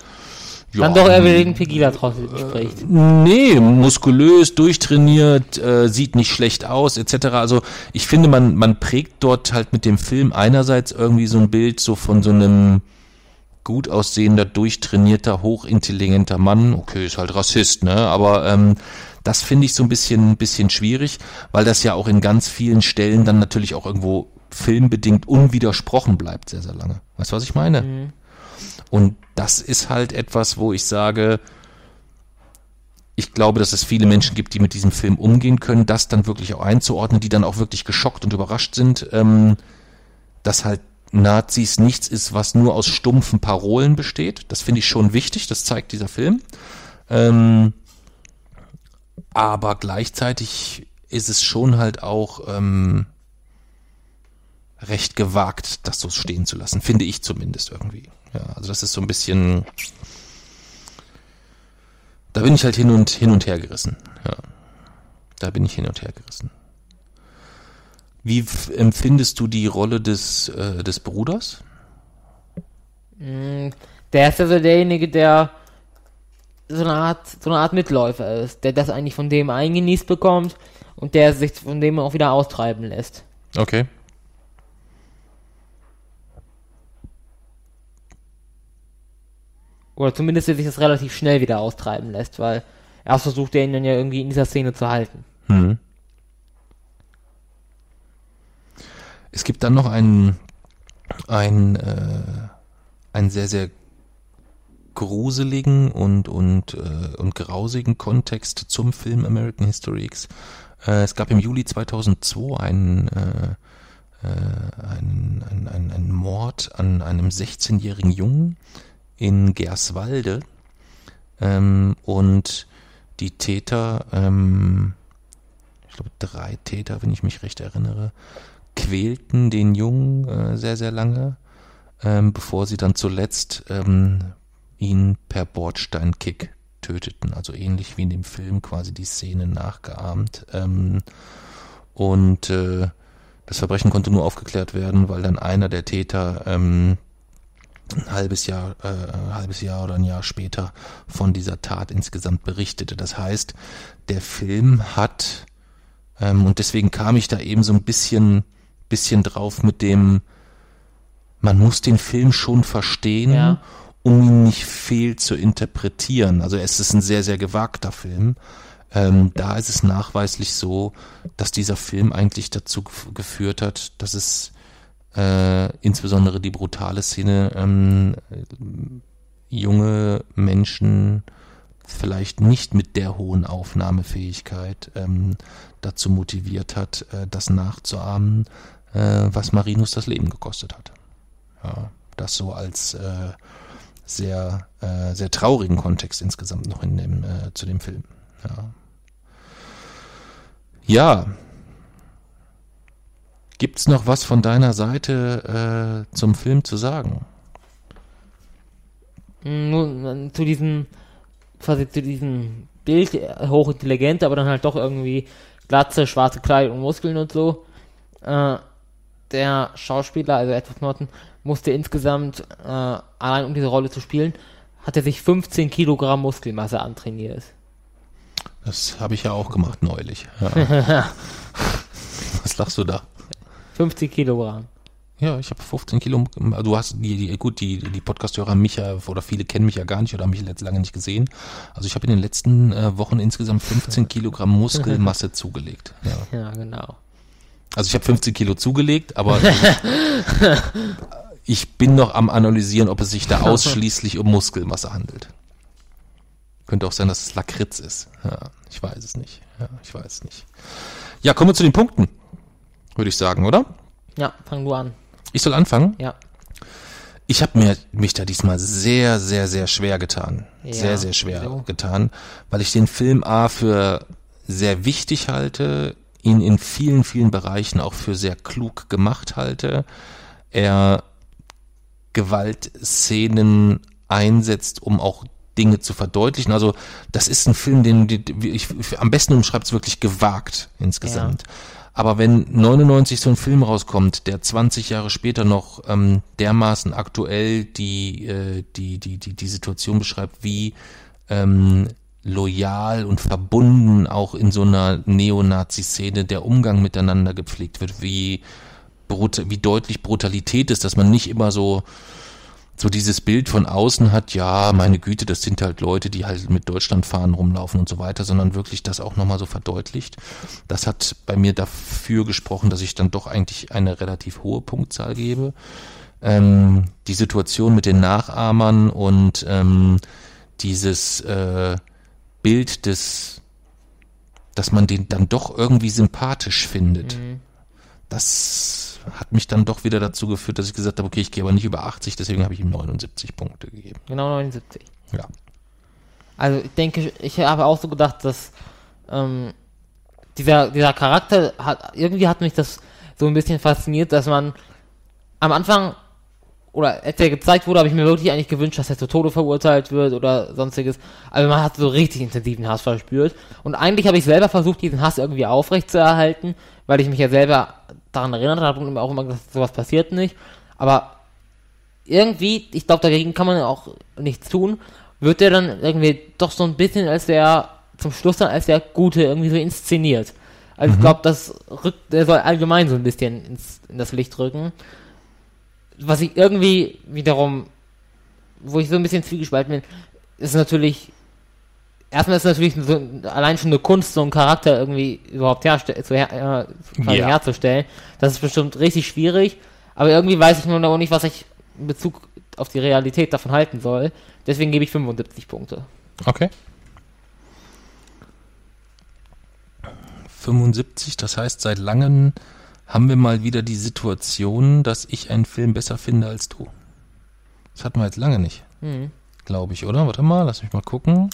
ja, Dann doch eher wegen Pegida draußen spricht. Nee, muskulös, durchtrainiert, äh, sieht nicht schlecht aus, etc. Also ich finde, man, man prägt dort halt mit dem Film einerseits irgendwie so ein Bild so von so einem gut aussehender, durchtrainierter, hochintelligenter Mann. Okay, ist halt Rassist, ne? Aber ähm, das finde ich so ein bisschen, bisschen schwierig, weil das ja auch in ganz vielen Stellen dann natürlich auch irgendwo filmbedingt unwidersprochen bleibt, sehr, sehr lange. Weißt du, was ich meine? Mhm. Und das ist halt etwas, wo ich sage, ich glaube, dass es viele Menschen gibt, die mit diesem Film umgehen können, das dann wirklich auch einzuordnen, die dann auch wirklich geschockt und überrascht sind, ähm, dass halt Nazis nichts ist, was nur aus stumpfen Parolen besteht. Das finde ich schon wichtig, das zeigt dieser Film. Ähm, aber gleichzeitig ist es schon halt auch ähm, recht gewagt, das so stehen zu lassen, finde ich zumindest irgendwie. Ja, also das ist so ein bisschen. Da bin ich halt hin und hin und her gerissen. Ja. Da bin ich hin und her gerissen. Wie empfindest du die Rolle des, äh, des Bruders? Mm, der ist also derjenige, der so eine Art, so eine Art Mitläufer ist, der das eigentlich von dem eingenießt bekommt und der sich von dem auch wieder austreiben lässt. Okay. Oder zumindest, sich das relativ schnell wieder austreiben lässt, weil erst versucht er ihn dann ja irgendwie in dieser Szene zu halten. Hm. Es gibt dann noch einen, einen, äh, einen sehr, sehr gruseligen und, und, äh, und grausigen Kontext zum Film American History X. Äh, es gab im Juli 2002 einen, äh, äh, einen, einen, einen, einen Mord an einem 16-jährigen Jungen, in Gerswalde ähm, und die Täter, ähm, ich glaube drei Täter, wenn ich mich recht erinnere, quälten den Jungen äh, sehr, sehr lange, ähm, bevor sie dann zuletzt ähm, ihn per Bordsteinkick töteten. Also ähnlich wie in dem Film quasi die Szene nachgeahmt. Ähm, und äh, das Verbrechen konnte nur aufgeklärt werden, weil dann einer der Täter ähm, ein halbes Jahr, äh, ein halbes Jahr oder ein Jahr später von dieser Tat insgesamt berichtete. Das heißt, der Film hat, ähm, und deswegen kam ich da eben so ein bisschen, bisschen drauf mit dem, man muss den Film schon verstehen, Ja. um ihn nicht fehl zu interpretieren. Also es ist ein sehr, sehr gewagter Film. Ähm, da ist es nachweislich so, dass dieser Film eigentlich dazu gef- geführt hat, dass es äh, insbesondere die brutale Szene ähm, junge Menschen vielleicht nicht mit der hohen Aufnahmefähigkeit ähm, dazu motiviert hat, äh, das nachzuahmen, äh, was Marinus das Leben gekostet hat. Ja, das so als äh, sehr, äh, sehr traurigen Kontext insgesamt noch in dem, äh, zu dem Film. Ja. ja. Gibt's noch was von deiner Seite äh, zum Film zu sagen? Nur zu diesem, quasi zu diesem Bild, äh, hochintelligent, aber dann halt doch irgendwie glatze, schwarze Kleidung und Muskeln und so. Äh, der Schauspieler, also Edward Norton, musste insgesamt, äh, allein um diese Rolle zu spielen, hat er sich 15 Kilogramm Muskelmasse antrainiert. Das habe ich ja auch gemacht neulich. Ja. [LAUGHS] was lachst du da? 50 Kilogramm. Ja, ich habe 15 Kilo. Du hast die, die gut, die, die Podcast-Hörer mich ja, oder viele kennen mich ja gar nicht oder haben mich jetzt lange nicht gesehen. Also ich habe in den letzten äh, Wochen insgesamt 15 Kilogramm Muskelmasse [LAUGHS] zugelegt. Ja. Ja, genau. Also ich habe 15 Kilo zugelegt, aber [LAUGHS] ich bin noch am analysieren, ob es sich da ausschließlich um Muskelmasse handelt. Könnte auch sein, dass es Lakritz ist. Ja, ich weiß es nicht. Ja, ich weiß es nicht. Ja, kommen wir zu den Punkten, würde ich sagen, oder? Ja, fang du an. Ich soll anfangen. Ja. Ich habe mir mich da diesmal sehr, sehr, sehr schwer getan. Ja, sehr, sehr schwer wieso? getan, weil ich den Film A für sehr wichtig halte, ihn in vielen, vielen Bereichen auch für sehr klug gemacht halte. Er Gewaltszenen einsetzt, um auch Dinge zu verdeutlichen. Also das ist ein Film, den, den ich, ich am besten umschreibt es wirklich gewagt insgesamt. Aber wenn 99 so ein Film rauskommt, der 20 Jahre später noch ähm, dermaßen aktuell die, äh, die, die, die, die Situation beschreibt, wie ähm, loyal und verbunden auch in so einer Neonazi-Szene der Umgang miteinander gepflegt wird, wie, wie deutlich Brutalität ist, dass man nicht immer so so dieses Bild von außen hat, ja, meine Güte, das sind halt Leute, die halt mit Deutschland fahren, rumlaufen und so weiter, sondern wirklich das auch nochmal so verdeutlicht. Das hat bei mir dafür gesprochen, dass ich dann doch eigentlich eine relativ hohe Punktzahl gebe. Ähm, die Situation mit den Nachahmern und ähm, dieses äh, Bild des, dass man den dann doch irgendwie sympathisch findet. Das hat mich dann doch wieder dazu geführt, dass ich gesagt habe, okay, ich gehe aber nicht über 80, deswegen habe ich ihm 79 Punkte gegeben. Genau 79. Ja. Also ich denke, ich habe auch so gedacht, dass ähm, dieser, dieser Charakter hat, irgendwie hat mich das so ein bisschen fasziniert, dass man am Anfang oder als er gezeigt wurde, habe ich mir wirklich eigentlich gewünscht, dass er zu Tode verurteilt wird oder sonstiges. Aber man hat so richtig intensiven Hass verspürt. Und eigentlich habe ich selber versucht, diesen Hass irgendwie aufrechtzuerhalten, weil ich mich ja selber daran erinnert habe und auch immer gesagt, sowas passiert nicht. Aber irgendwie, ich glaube, dagegen kann man auch nichts tun, wird er dann irgendwie doch so ein bisschen als der, zum Schluss dann als der Gute irgendwie so inszeniert. Also ich glaube, das rückt, der soll allgemein so ein bisschen ins, in das Licht rücken. Was ich irgendwie wiederum, wo ich so ein bisschen zwiegespalten bin, ist natürlich, erstmal ist natürlich so, allein schon eine Kunst, so einen Charakter irgendwie überhaupt herste zu her äh, Ja. herzustellen. Das ist bestimmt richtig schwierig, aber irgendwie weiß ich nur noch nicht, was ich in Bezug auf die Realität davon halten soll. Deswegen gebe ich 75 Punkte. Okay. 75, das heißt, seit langem haben wir mal wieder die Situation, dass ich einen Film besser finde als du. Das hatten wir jetzt lange nicht, Hm. glaube ich, oder? Warte mal, lass mich mal gucken.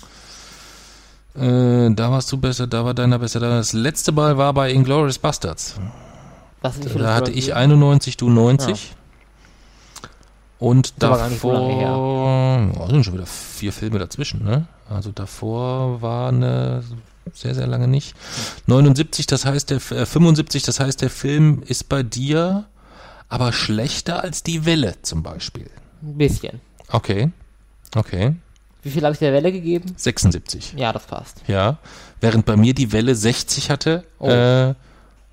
Äh, da warst du besser, da war deiner besser. Das letzte Mal war bei Inglourious Bastards. Da hatte das? ich 91, du 90. Und aber gar nicht so lange davor, oh, sind schon wieder vier Filme dazwischen, ne? Also davor war eine sehr, sehr lange nicht. 79, das heißt der, äh, 75, das heißt der Film ist bei dir aber schlechter als die Welle zum Beispiel. Ein bisschen. Okay. Okay. Wie viel habe ich der Welle gegeben? 76. Ja, das passt. Ja. Während bei mir die Welle 60 hatte Oh. äh,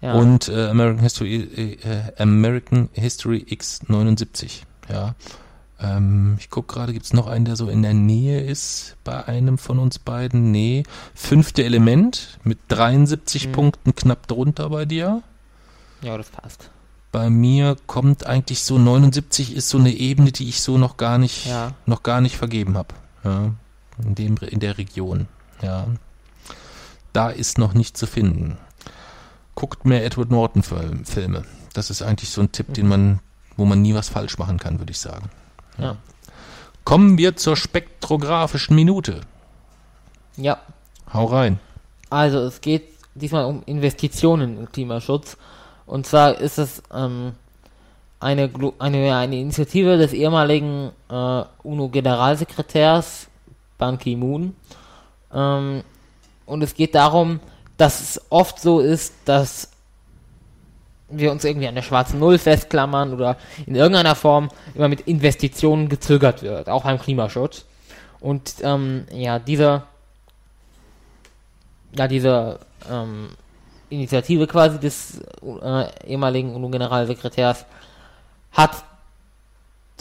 Ja. und äh, American History äh, American History X79. Ja. Ähm, ich gucke gerade, gibt es noch einen, der so in der Nähe ist bei einem von uns beiden? Nee. Fünfte Element mit 73 Mhm. Punkten knapp drunter bei dir. ja, das passt. Bei mir kommt eigentlich so 79 ist so eine Ebene, die ich so noch gar nicht Ja. noch gar nicht vergeben habe. Ja, in dem in der Region. Ja. Da ist noch nicht zu finden. Guckt mehr Edward Norton Film- Filme. Das ist eigentlich so ein Tipp, den man wo man nie was falsch machen kann, würde ich sagen. Ja. Kommen wir zur spektrographischen Minute. Ja. Hau rein. Also es geht diesmal um Investitionen im Klimaschutz. Und zwar ist es ähm, eine, eine, eine Initiative des ehemaligen äh, UNO-Generalsekretärs Ban Ki-moon. Ähm, und es geht darum, dass es oft so ist, dass wir uns irgendwie an der schwarzen Null festklammern oder in irgendeiner Form immer mit Investitionen gezögert wird, auch beim Klimaschutz. Und ähm, ja, dieser ja, diese ähm, Initiative quasi des äh, ehemaligen UNO-Generalsekretärs hat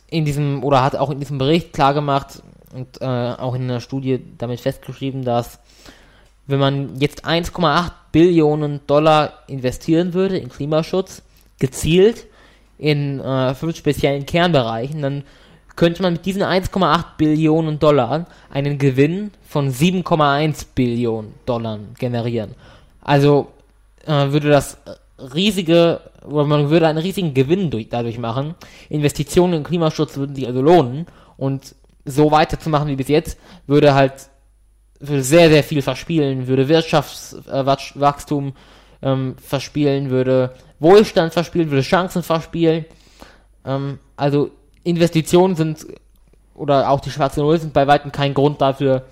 in diesem oder hat auch in diesem Bericht klargemacht und äh, auch in einer Studie damit festgeschrieben, dass wenn man jetzt 1,8 Billionen Dollar investieren würde in Klimaschutz, gezielt in äh, fünf speziellen Kernbereichen, dann könnte man mit diesen 1,8 Billionen Dollar einen Gewinn von 7,1 Billionen Dollar generieren. Also äh, würde das riesige, oder man würde einen riesigen Gewinn durch, dadurch machen. Investitionen in Klimaschutz würden sich also lohnen und so weiterzumachen wie bis jetzt würde halt würde sehr, sehr viel verspielen, würde Wirtschaftswachstum ähm, verspielen, würde Wohlstand verspielen, würde Chancen verspielen. Ähm, also Investitionen sind, oder auch die schwarze Null sind bei weitem kein Grund dafür,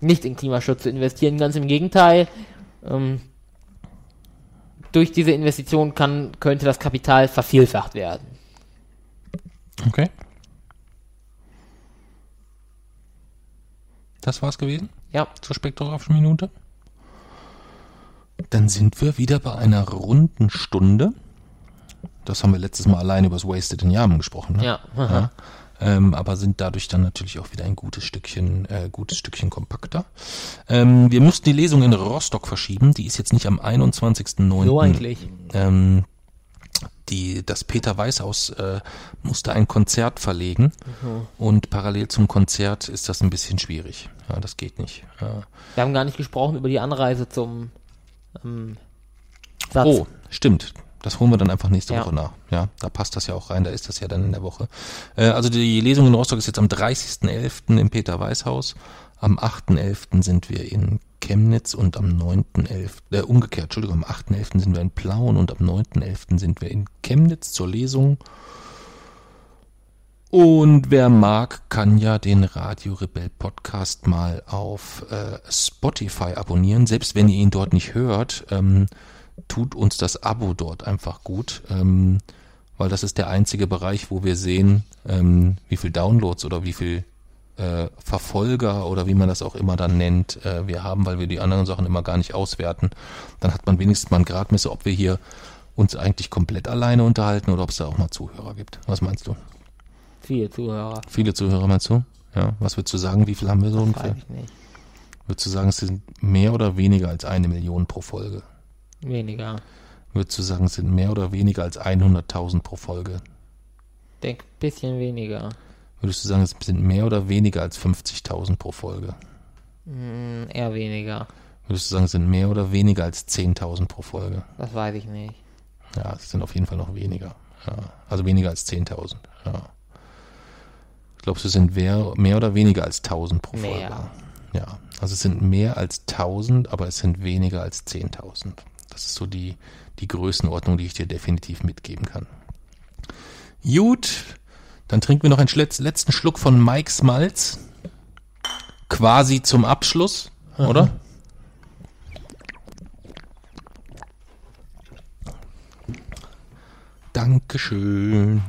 nicht in Klimaschutz zu investieren. Ganz im Gegenteil. Ähm, durch diese Investition kann, könnte das Kapital vervielfacht werden. Okay. Das war's gewesen Ja, zur spektrographischen Minute. Dann sind wir wieder bei einer runden Stunde. Das haben wir letztes Mal allein über das Wasted in Yamen gesprochen. Ne? ja. Ja, ähm, aber sind dadurch dann natürlich auch wieder ein gutes Stückchen, äh, gutes Stückchen kompakter. Ähm, wir mussten die Lesung in Rostock verschieben. Die ist jetzt nicht am 21.09. So eigentlich. Ähm, die, das Peter Weißhaus äh, musste ein Konzert verlegen und parallel zum Konzert ist das ein bisschen schwierig. Ja, das geht nicht. Ja. Wir haben gar nicht gesprochen über die Anreise zum ähm, Satz. Oh, stimmt. Das holen wir dann einfach nächste Ja. Woche nach. Ja, da passt das ja auch rein, da ist das ja dann in der Woche. Äh, also die Lesung in Rostock ist jetzt am 30.11. im Peter Weißhaus. Am 8.11. sind wir in Chemnitz und am 9.11. Äh, umgekehrt, Entschuldigung, am 8.11. sind wir in Plauen und am 9.11. sind wir in Chemnitz zur Lesung. Und wer mag, kann ja den Radio Rebell Podcast mal auf äh, Spotify abonnieren. Selbst wenn ihr ihn dort nicht hört, ähm, tut uns das Abo dort einfach gut, ähm, weil das ist der einzige Bereich, wo wir sehen, ähm, wie viel Downloads oder wie viel äh, Verfolger oder wie man das auch immer dann nennt, äh, wir haben, weil wir die anderen Sachen immer gar nicht auswerten. Dann hat man wenigstens mal einen Gradmesser, ob wir hier uns eigentlich komplett alleine unterhalten oder ob es da auch mal Zuhörer gibt. Was meinst du? Viele Zuhörer. Viele Zuhörer meinst du? Ja. Was würdest du sagen? Wie viel haben wir so Weiß ungefähr? ich nicht. Würdest du sagen, es sind mehr oder weniger als eine Million pro Folge? Weniger. Würdest du sagen, es sind mehr oder weniger als 100.000 pro Folge? Denk bisschen weniger. Würdest du sagen, es sind mehr oder weniger als 50.000 pro Folge? Hm, eher weniger. Würdest du sagen, es sind mehr oder weniger als 10.000 pro Folge? Das weiß ich nicht. Ja, es sind auf jeden Fall noch weniger. Ja, also weniger als 10.000. Ja. Glaubst du, es sind mehr, mehr oder weniger als 1.000 pro Folge? Mehr. Ja, also es sind mehr als 1.000, aber es sind weniger als 10.000. Das ist so die, die Größenordnung, die ich dir definitiv mitgeben kann. Gut, dann trinken wir noch einen letzten Schluck von Mike's Malz. Quasi zum Abschluss, oder? Dankeschön.